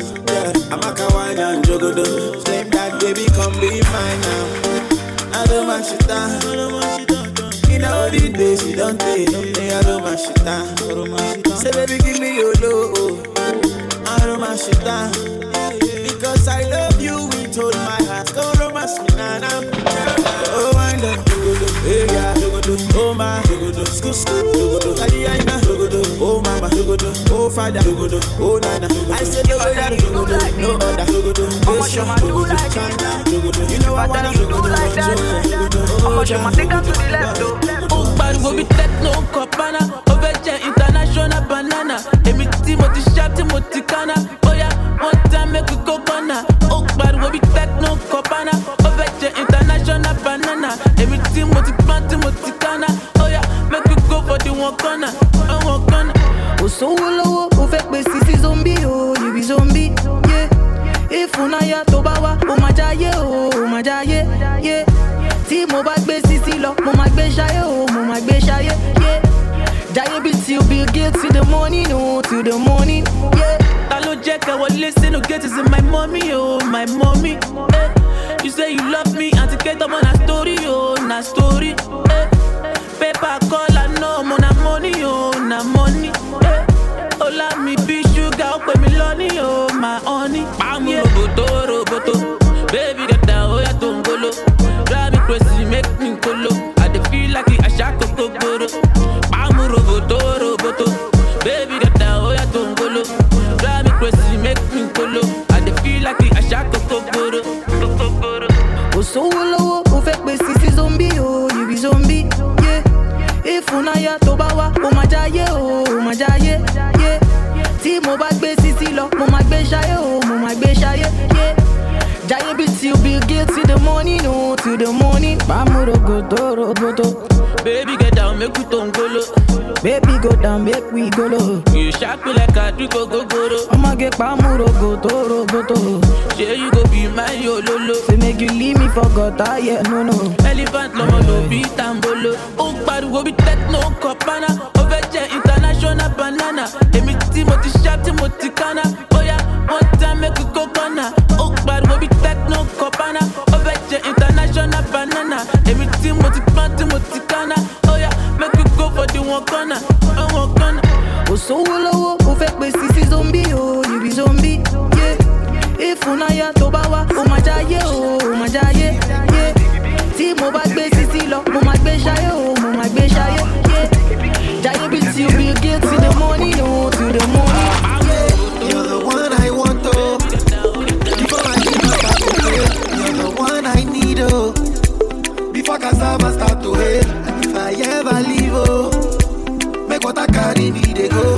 Yeah, I'm a kawaii and jogodo. Same that baby, come be mine now. I don't want shit down. In all the days you don't take, I don't want shit down. Say baby, give me your love. I don't want shit down. Because I love you with all my heart. Go romance me now. Oh, wind up, dogodo, hey yeah, dogodo, oh my, dogodo, skoo skoo, dogodo, Tadiana, dogodo, oh mama, dogodo, oh father, dogodo, oh nana. I said dogodo, dogodo, no other, dogodo, Asia, dogodo, China, dogodo. You know I wanna dogodo, dogodo, oh China, ó pariwo bí techno kọ̀pánà ó fẹ́ jẹ́ international banana. Èmi tí mo ti ṣá fẹ́ pè sí sí zombi o you be zombi yeah. ìfúnnáyà tó bá wá ó máa jáyé o ó máa jáyé yeah. tí mo bá gbé sísí lọ mo máa gbé ṣayé o mo máa gbé ṣayé yeah. jáyé bí till bill gates till the morning o till the morning. Yeah. ta ló jẹ́ ká wọlé sínú gate is my mommy o oh, my mommy. Eh. you say you love me àti kẹ́tọ́ mọ́ na story o oh, na story. Eh. My honey. Morning o till the morning. pàmòrògò tó roboto. baby get down make we tó ń golo. baby go down make we go low. you sharp me like àdúgbò gogoro. ọmọge pàmòrògò tó roboto. ṣé you go be my ololo. say make you leave me for gutter ah, yeah no no. elephant lọmọ ló bí tambolo. ó pariwo bí techno fẹ́ jẹ́ international banana. èmi tí mo ti ṣá tí mo ti kánná bóyá wọ́n dá mẹ́kù kó kọ́nà. ó pariwo bí techno kọ̀pánà ó fẹ́ jẹ́ international banana. èmi tí mo ti pọ́n tí mo ti kánná bóyá mẹ́kù kó fọdí wọn kọ́nà. ọ̀wọ́n kọ́nà. kò sówó lọ́wọ́ ó fẹ́ pè sí sí zombi o you be zombi yeah. ìfúnnáyà tó bá wá ó máa jáyé o ó máa jáyé yeah. tí mo bá gbé sísí lọ mo máa gbé ṣayé o cassava start to hate, if I ever leave, oh, make what I carry me, they go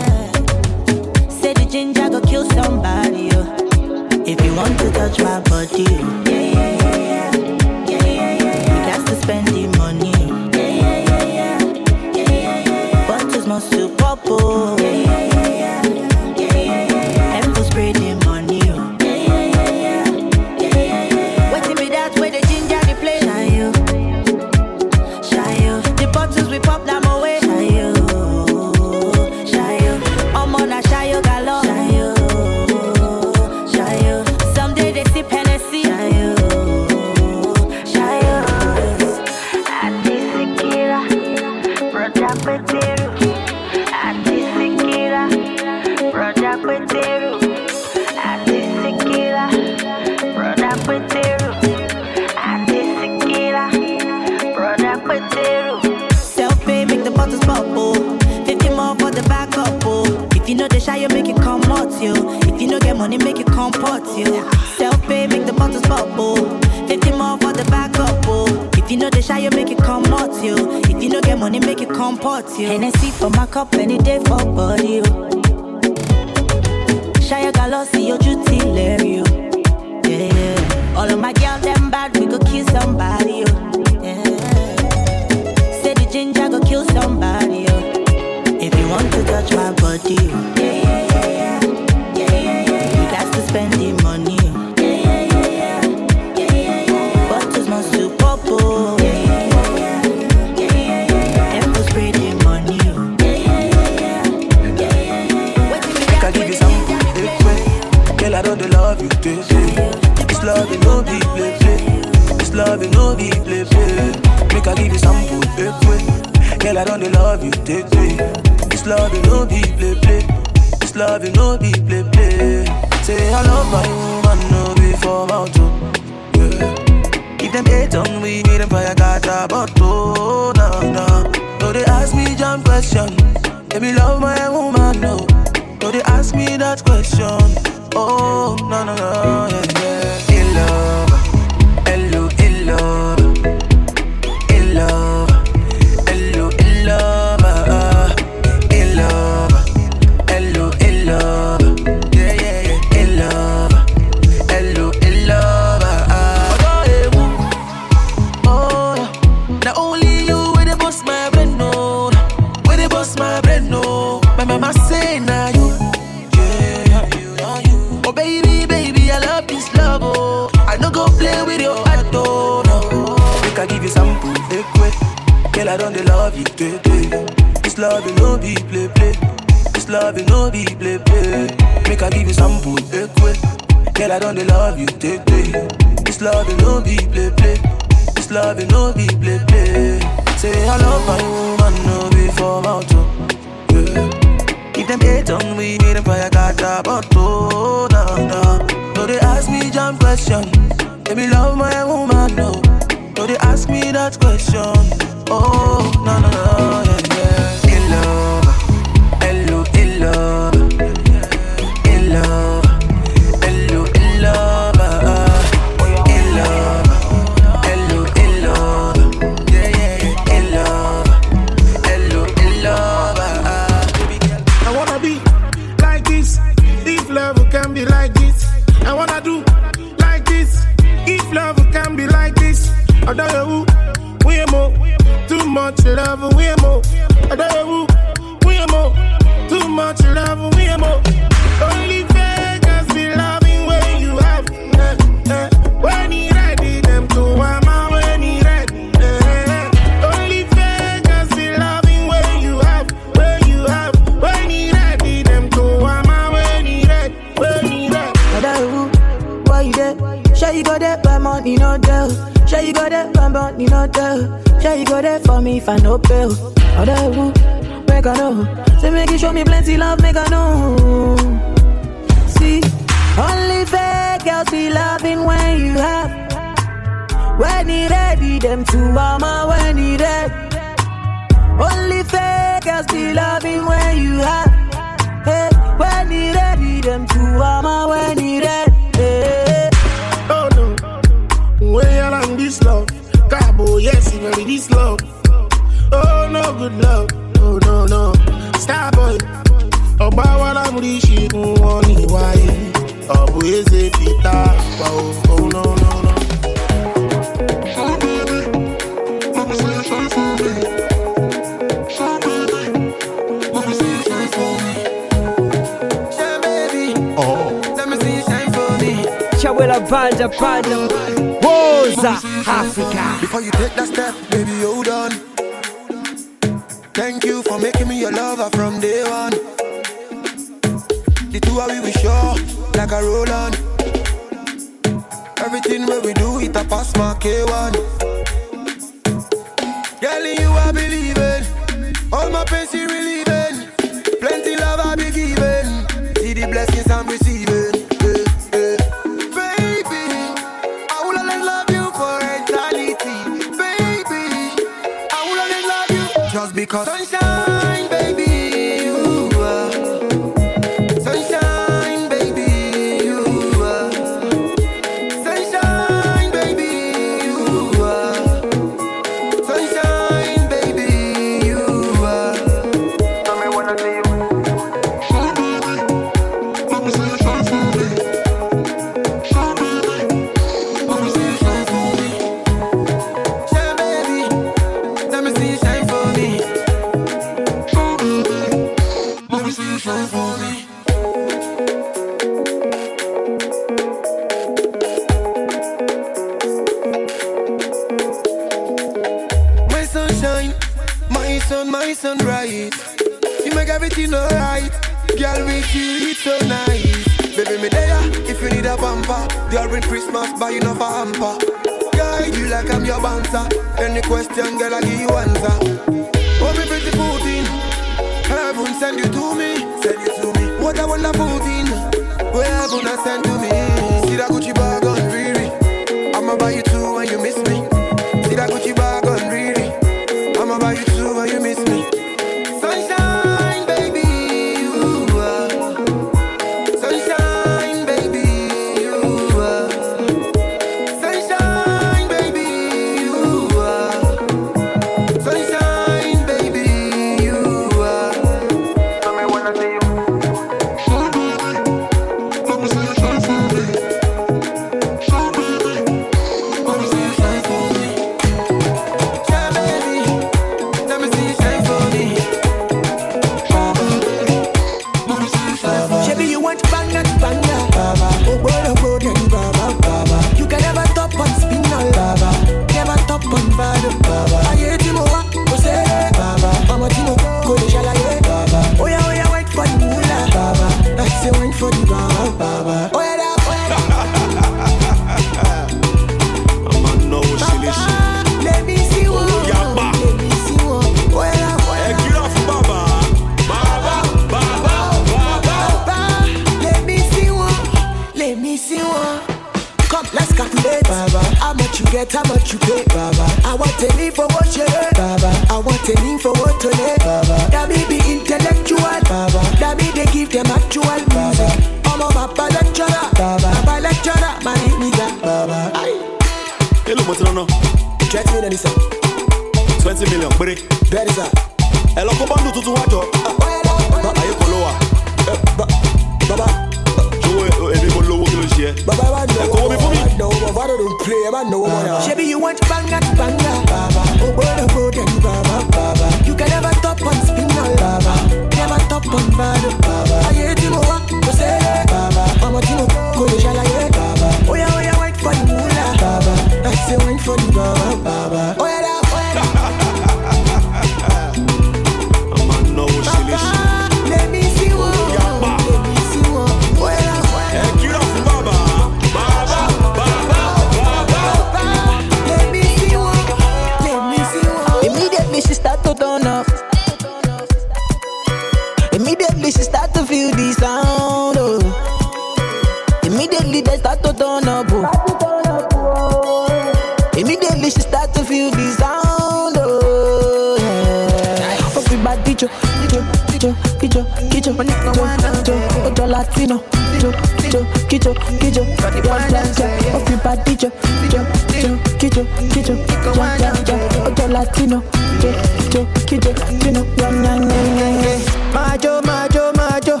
ojo Latino, jo, jo, kijo, kijo, ja, ja, ja, ofi body jo, jo, jo, kijo, kijo, ja, ja, ja, ojo Latino, jo, jo, kijo, kino, ja, ja, ja, ja. Majo, majo, majo,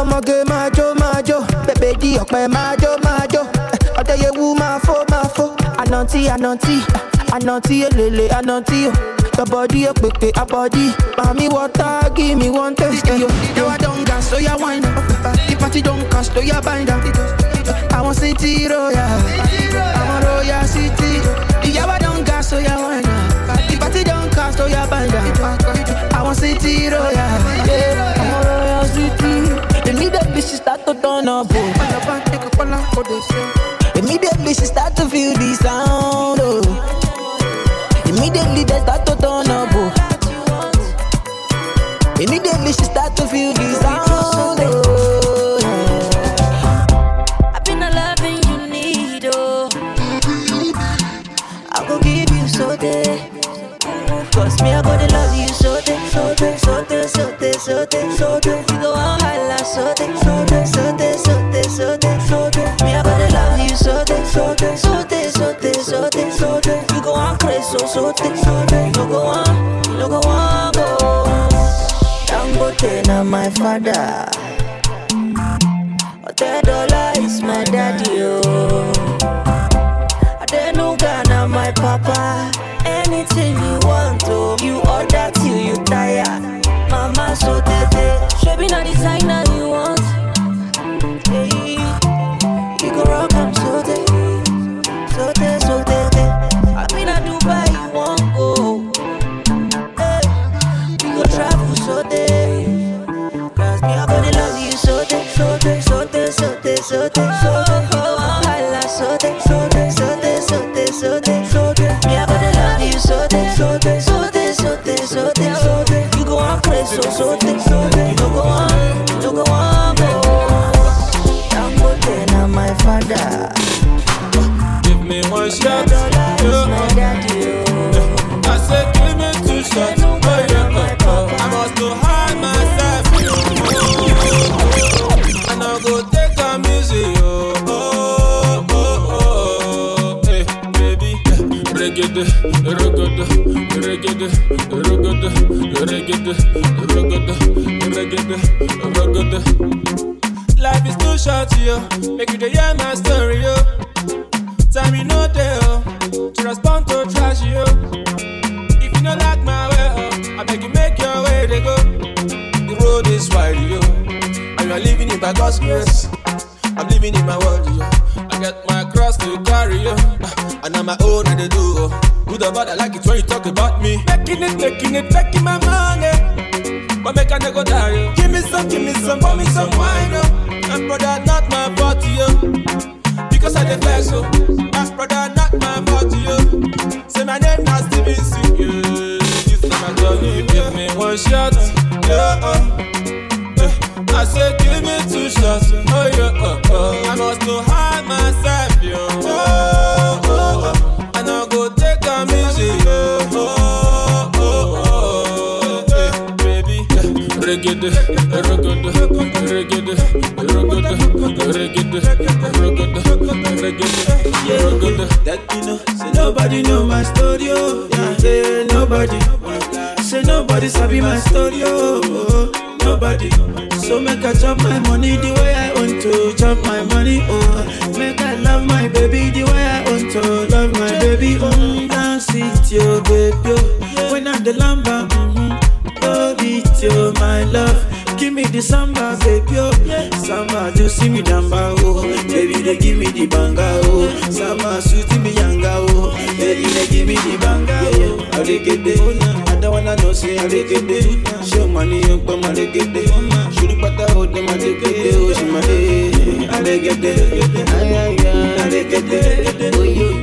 ọmọge majo, majo, bẹ̀bẹ̀ di ọ̀pẹ majo, majo, ọ̀dẹ̀yẹwu máa fó, máa fó, ànàntí, ànàntí, ànàntí elele, ànàntí o. Your body a quick, a body. Mommy water, give me one taste. Yo, yo, I don't gas, so ya wine. The party don't cost, so ya bind up. I want city oh, royal, I want oh, royal city. Yeah, I don't gas, so ya wine. The party don't cost, so ya bind up. I want city royal, yeah, I want royal city. Immediately she start to turn up, oh. Immediately she start to feel the sound, oh. Immediately they start to turn up, oh. Immediately she start to feel the sound, oh. I've been a loving you need, oh. I go give you so day. Cause me, I go to love you so day, so day, so day, so day, so day, so day. You go on high like so day, so day, so day, so day, so day, so day. Me, I go to love you so day, so day, so day, so day, day. You go on crazy, oh, so so day, so. You go on, you go on, go. Dangote na my father. Otedola is my daddy, oh. Adenuga na my papa. Anything you want, oh, you order till you tire. Mama so tete, shebi na designer you want. Like so tete, so tete, so tete, so tete, so tete, so tete. Me, I gonna love you so tete, so tete, so tete, so tete, so tete, so tete. You go on crazy, so so tete, so tete. You go on, you go on, go. Dangote na my father. Give me one shot. Yeah. I said, give me two shots. Reggae, reggae, reggae, reggae, reggae, reggae, reggae, reggae. Life is too short, yo. Make you the hear my story, yo. Time you know there, oh, to respond to trash, yo. If you don't like my way, oh, I beg you make your way, they go. The road is wide, yo. And you are living it by God's. I'm living in my world, yo. I got my cross to carry, yo. And I'm my own, they do, oh. Good or bad, I like it when you talk about me. Making it, making it, making my money. But make a nigga die, yo. Give me some, give me some, pour me some wine, yo. And brother, not my fault, yo. Because I dey flex, oh. My brother, not my fault, yo. Say my name na Steven C. Yeah, this na my journey. Give me one shot, yeah. Uh. Eh, I say give me two shots, oh yeah. Uh, uh. I must to eh. reggae, reggae, reggae, reggae, reggae, reggae. That you know, say nobody know my story, oh. Yeah, yeah, nobody. Say nobody sabi my story, oh. Nobody. So make I chop my money the way I want to chop my money, oh. Make I love my baby the way I want to love my baby, oh. Dance it, yo, baby, oh. When I'm the lamba. Love it, my love. Give me the samba, baby, oh. Samba, do see me damba, oh. Baby, they give me the banga, oh. Samba, suit me yanga, oh. Baby, they give me the banga, oh. I like it, I don't wanna know, say I like it. Show money, oh, you come, I like it. Shoot the butter, hold them, I like it. Oh, she my hey, I like it. Ay, ay, I like it. Oh, you,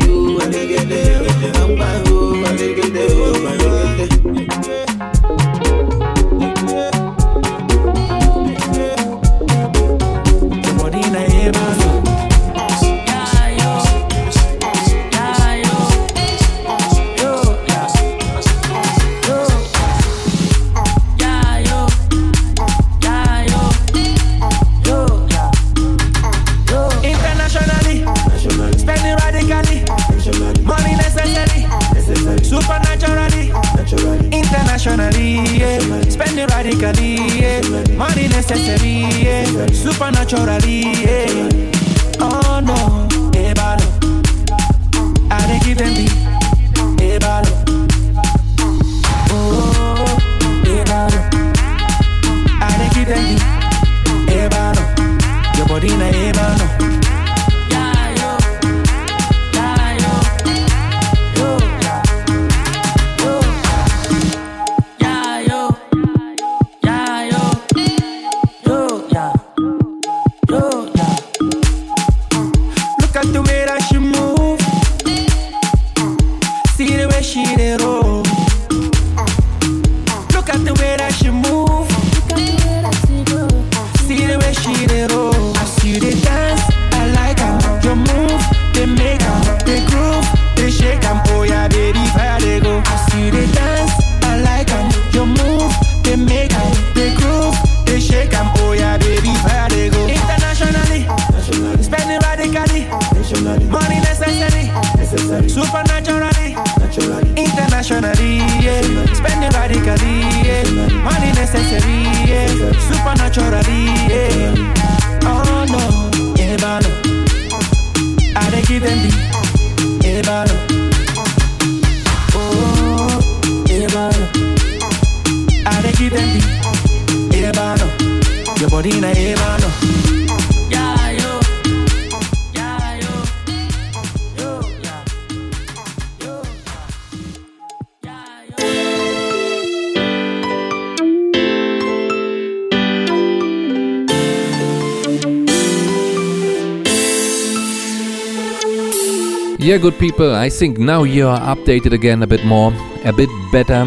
Yeah, good people, I think now you are updated again a bit more, a bit better.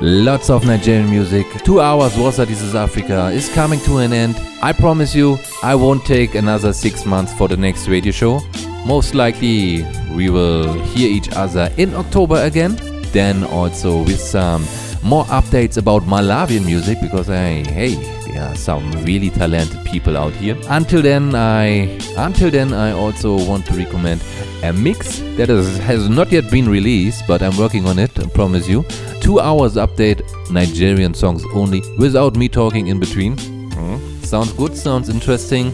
Lots of Nigerian music. Two hours was This is Africa is coming to an end. I promise you, I won't take another six months for the next radio show. Most likely, we will hear each other in October again. Then also with some more updates about Malawian music because I, hey, are some really talented people out here. Until then, I until then I also want to recommend a mix that is, has not yet been released, but I'm working on it. I promise you. Two hours update Nigerian songs only, without me talking in between. Hmm, Sounds good. Sounds interesting.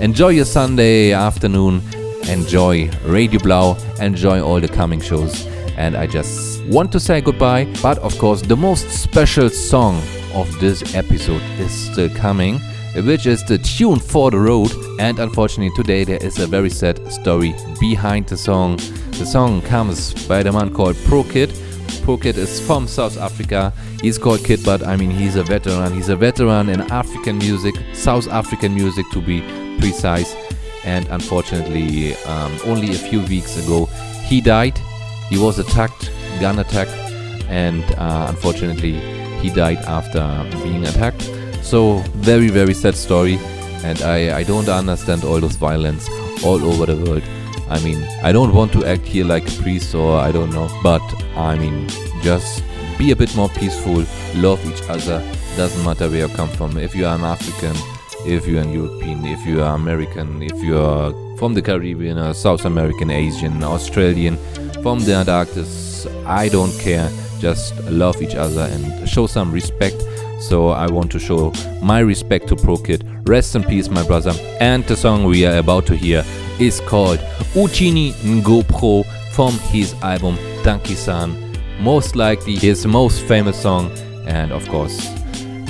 Enjoy your Sunday afternoon. Enjoy Radio Blau. Enjoy all the coming shows. And I just want to say goodbye. But of course, the most special song of this episode is still coming, which is the tune for the road. And unfortunately, today there is a very sad story behind the song. The song comes by the man called Pro Kid. Pro Kid is from South Africa. He's called Kid, but I mean, he's a veteran. He's a veteran in African music, South African music to be precise. And unfortunately, um, only a few weeks ago, he died. He was attacked, gun attack, and uh, unfortunately, he died after being attacked. So, very, very sad story. And I, I don't understand all those violence all over the world. I mean, I don't want to act here like a priest or I don't know, but I mean, just be a bit more peaceful, love each other. Doesn't matter where you come from. If you are an African, if you're an European, if you are American, if you are from the Caribbean or South American, Asian, Australian, from the Antarctic, I don't care. Just love each other and show some respect. So I want to show my respect to ProKid. Rest in peace, my brother. And the song we are about to hear is called Uchini Ngopro from his album Dankie San. Most likely his most famous song. And of course,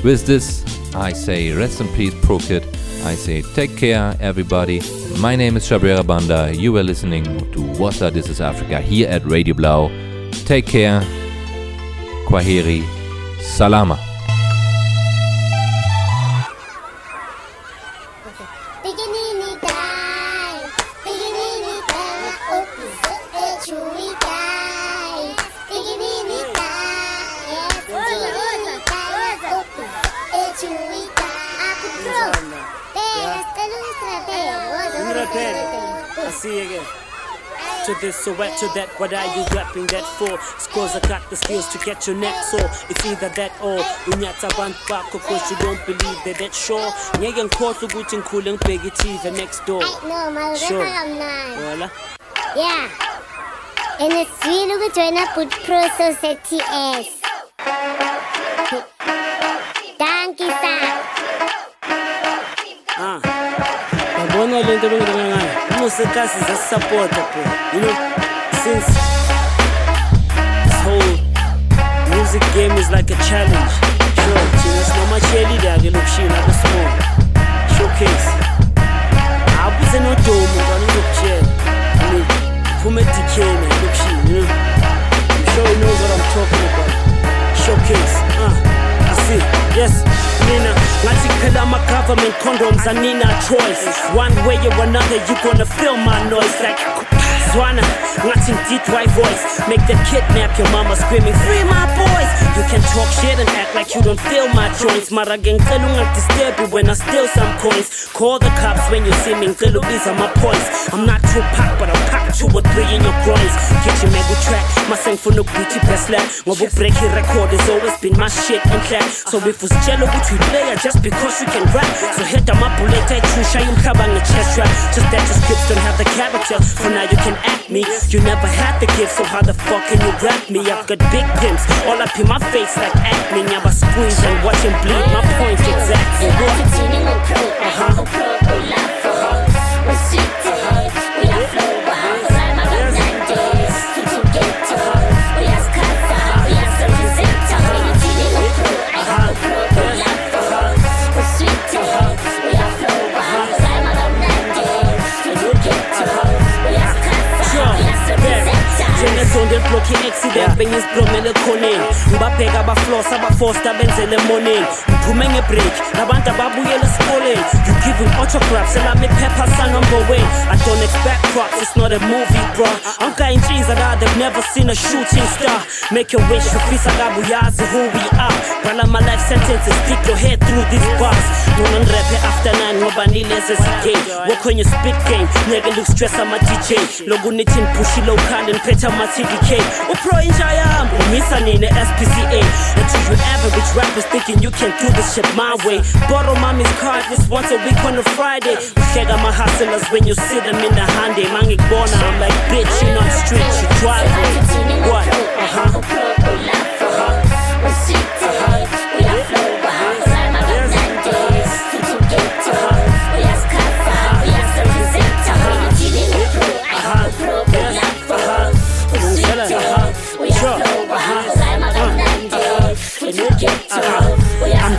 with this, I say rest in peace, ProKid. I say take care, everybody. My name is Shabrera Banda. You are listening to Wassa This is Africa here at Radio Blau. Take care. Kwaheri. Salama. So to that, what are you rapping that for? Scores I got the skills to get your neck so It's either that or unyatsa abantu bakho cause you don't believe that that's sure Ngeke ngikhohle ukuthi ngikhule ngibheke i-TV next door No, my Sure. Wala? Yeah. And it's really ukujoyina Boot Pro Society S. Dankie, sir. Ah. ngikhuluma le nto zasisapota bro. You know since this whole music game is like a challenge. Sure thina sinama-cheerleader-ke lokushini abe-small showcase. Abuze nodomo kani ngizokutshela I mean, uphume edikeni lokushini you know. I'm sure he knows what I'm talking about. Showcase. Uh, I see. Yes mina. Ngathi phela ama-government condoms anina choice. One way or another you gonna feel my noise. Like Zwana, ngathi deep white voice Make them kidnap your mama screaming Free my boys. You can talk shit and act like you don't feel my joints. Mara ngengicela ungadisturb you when I steal some coins Call the cops when you see me ngicela ubiza my points. I'm not too packed but I'll pack two or three in your groins. Your mega track My song for no ukubeat best lap Ngoba break record has always been my shit and clap So if usitshela ukuthi player just because you can rap. So hit my bullet ayithusha umhlaba nge-chest rap. Just that your scripts don't have the character. For now you can act me You never had the gift so how the fuck can you rap me I've got big pimps all up in my face like acne Never squeeze and watch him bleed my point exactly Uh-huh. Njengesonto eliblokhe i-accident bengizibhlomele ekhoneni ngibabheka abaflosa abafosta benzele emoneni ngiphume ngebreak nabantu ababuyela esikoleni you giving autographs elami iphepha sangamboweni i don't expect props it's not a movie bro angikayintshiza la they've never seen a shooting star. Make your wish ufisa kabe uyazi who we are. Bhala my life sentences stick your head through these bars. Nona ngiraphe after nine ngoba nileze zigame work on your spit game ngeke lukustress ama-dj loku nithi niphushile ukhanda niphethe ama-tvk upro oh, yami umisa nini spca and to you average rappers thinking you can't do this shit my way. Borrow mommy's car least once a week on a friday. Uhleka my hustlers when you see them in the handy. Mangikubona i'm like bitch you not street you driveway what? Uh-huh. uh-huh. uh-huh. I'm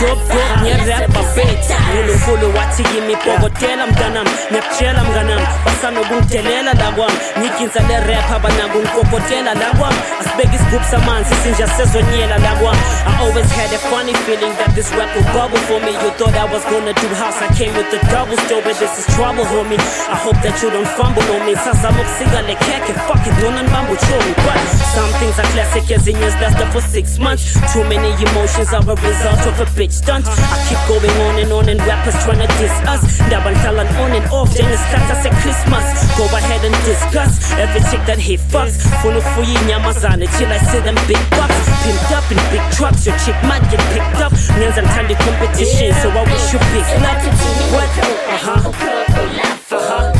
dope dope ngiyarapha bet nkulunkulu wathi kimi bhokotela mntanami ngiyakutshela mnganami basanokungidelela la kwami ngiginza le rap abanako ngikokotela la kwami asibeke isigubhu samanzi isinja sezonyela la kwami I always had a funny feeling that this rap will bubble for me. You thought I was gonna do house I came with the double store but this is trouble homie. I hope that you don't fumble on me. Sazama ukusika le keke fuck it nona nibamba uchomi but some things are classic ezinye zilasta for six months. Too many emotions are a result of a bitch stunt I keep going on and on and rappers trying to diss us. Ndaba ngihlala on and off njengesihlahla se-christmas go ahead and discuss every chick that he fucks. Funa ukufuya inyamazane till I see them big bucks. Pimped up in big trucks your chick might get picked up. Ngenza ngithanda competition so I wish you big luck. What? Uh-huh. Uh-huh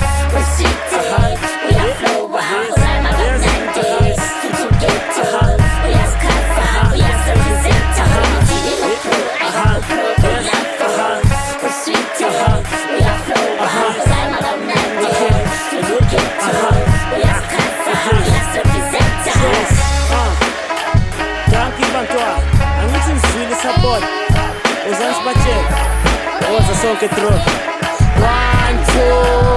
oza sonke through one two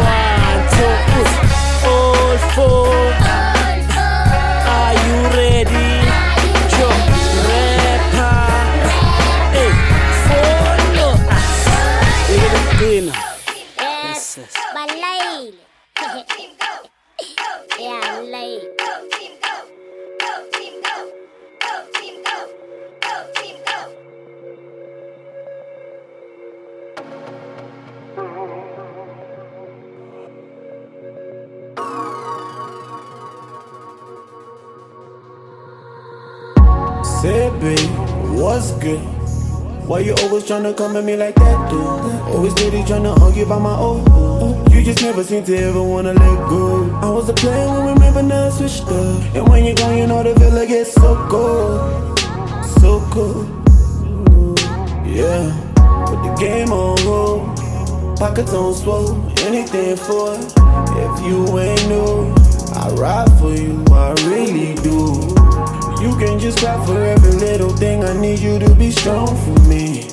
babe, what's good? Why you always tryna come at me like that, dude? Always steady tryna argue about my old. You just never seem to ever wanna let go. I was a player when we remember now I switched up. And when you're gone, you know the feeling gets so cold. So cold. Yeah. Put the game on hold. Pockets on swole, anything for it. If you ain't new, I ride for you, I really do. You can just cry for every little thing. I need you to be strong for me.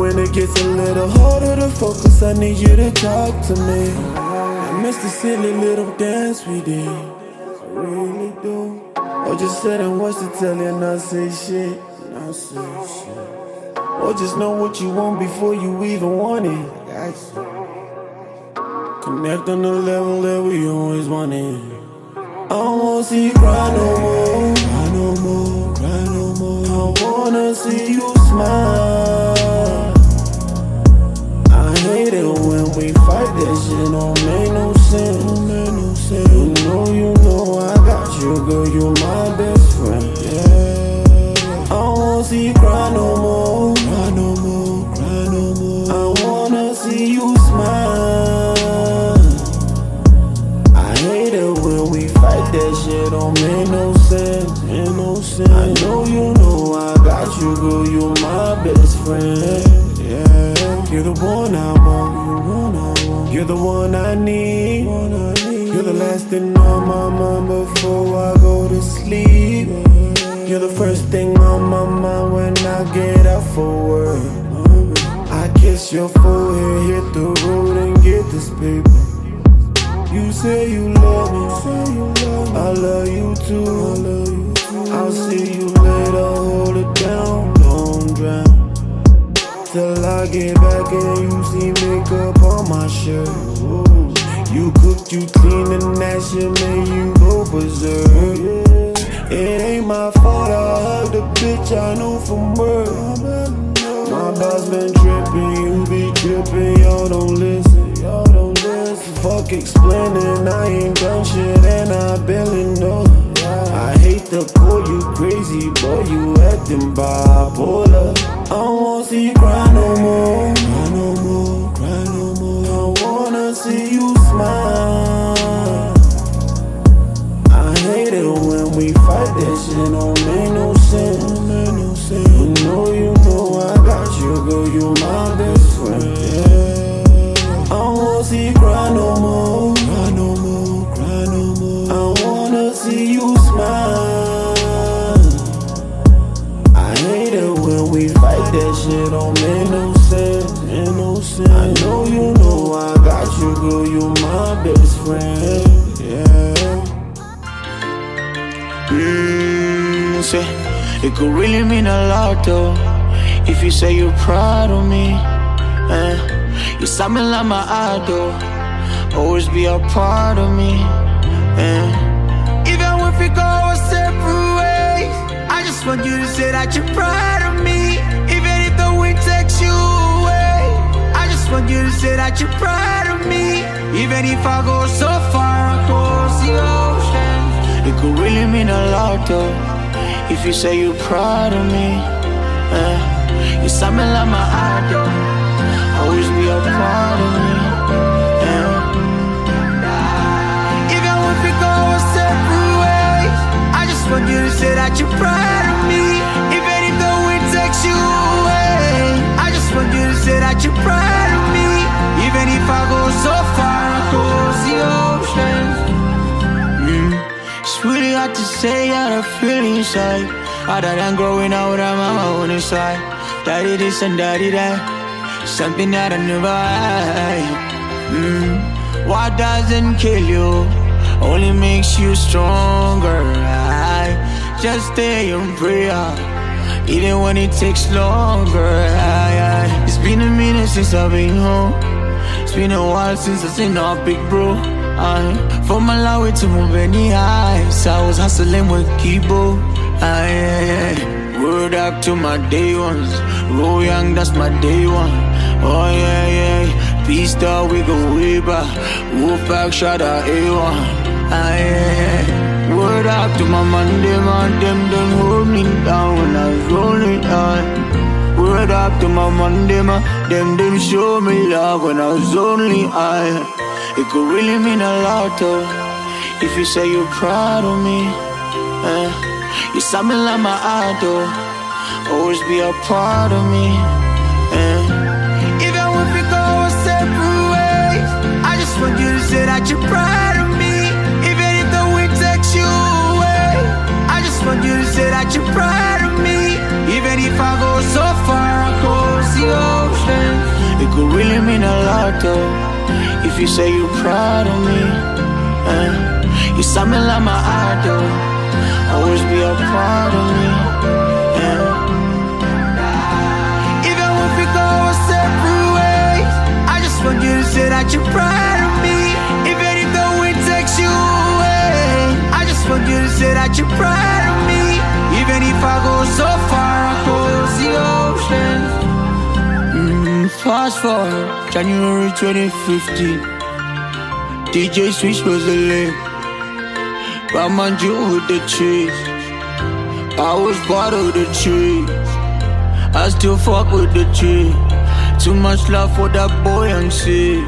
When it gets a little harder to focus, I need you to talk to me. I miss the silly little dance we did. I really do. Or just sit and watch the telly and not say shit. Not say shit. Or just know what you want before you even want it. Connect on the level that we always wanted. I wanna see you cry no more. More, cry no more. I wanna see you smile. I hate it when we fight that shit don't make no sense. Don't make no sense. You know, you know I got you, girl. You my best friend. Yeah. I wanna see you cry no more. I know you know I got you, girl, you my best friend. Yeah, you're the one I want, you're the one I want. You're the one I need. You're the last thing on my mind before I go to sleep. You're the first thing on my mind when I get up for work. I kiss your forehead, hit the road and get this paper. You say you love me, I love you too. I'll see you later, hold it down, don't drown. Till I get back and you see makeup on my shirt. Ooh. You cook, you clean, and that shit make you go berserk. It ain't my fault, I hugged the bitch I knew from birth. My boss been tripping, you be tripping, y'all don't listen, y'all don't listen. Fuck explaining, I ain't done shit and I barely know. I hate to call you crazy, but you acting bipolar. I don't wanna see you cry no more, cry no more, cry no more. I wanna see you smile. I hate it when we fight that shit don't make no sense. Make no sense. You know, you know I got you, girl. You my best friend. Yeah. I don't wanna see you cry no more. Shit don't make no sense. Make no sense. I know you know I got you, girl. You my best friend. Yeah. Mm, say, it could really mean a lot though If you say you're proud of me eh, You something like my idol Always be a part of me eh. Even if we go our separate ways, I just want you to say that you're proud you away, I just want you to say that you're proud of me. Even if I go so far across the ocean. It could really mean a lot though If you say you're proud of me eh, You something like my idol Always be a part of me eh. Even if we go separate ways, I just want you to say that you're proud that you're proud of me. Even if I go so far across the ocean. Mm. It's really hard to say how I feel inside Other than growing out of my own inside Daddy this and daddy that Something that I never had mm. What doesn't kill you Only makes you stronger I just stay in prayer Even when it takes longer I, I, been a minute since I've been home It's been a while since I've seen a big bro I, from Malawi to Mubeni Heights, I was hustling with Kibo. I, word up to my day ones. Roll young, that's my day one. Oh yeah, yeah. Peace star, we go way back. Wolf back, shot at A1. I, word up to my man. Them don't hold me down when I was rolling on it up to my man, them, them, them show me love when I was only I. It could really mean a lot, though, if you say you're proud of me. eh, you're something like my idol, always be a part of me. eh. Even if we go our separate ways, I just want you to say that you're proud of me. Even if the wind takes you away, I just want you to say that you're proud of me. Even if I go so a lot though. If you say you're proud of me, eh? You something like my idol. Always be a part of me, eh? Even if we go our separate ways, I just want you to say that you're proud of me. Even if the wind takes you away, I just want you to say that you're proud of me. Even if I go so far across the ocean. Fast forward, January 2015. DJ Switch was the lane. Batman Jew with the cheese. I was part of the tree. I still fuck with the tree. Too much love for that boy and see.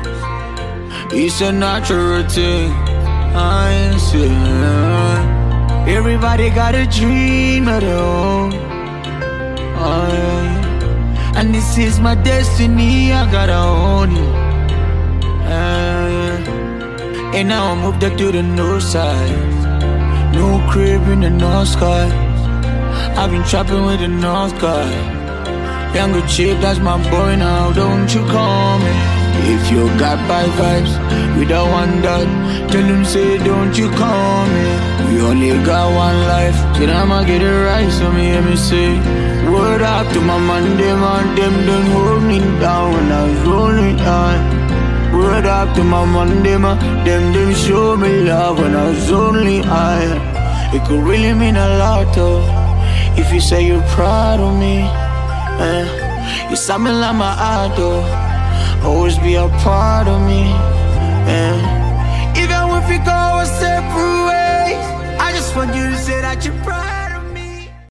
It's a natural thing. I ain't saying. Everybody got a dream at own. I- and this is my destiny. I gotta own it. Uh, and now I moved up to the north side. New crib in the north sky. I've been trapping with the north guy. Younger chick, that's my boy now. Don't you call me if you got bad vibes. We don't want that. Tell him say, don't you call me. We only got one life. So I'ma get it right. So me hear me say, Word up to my man, them and them done hold me down when I was rolling high. Word up to my man, them them done show me love when I was only high. It could really mean a lot though, if you say you're proud of me. Eh. You something like my idol, always be a part of me. Eh. Even if we go a separate ways, I just want you to say that you're proud.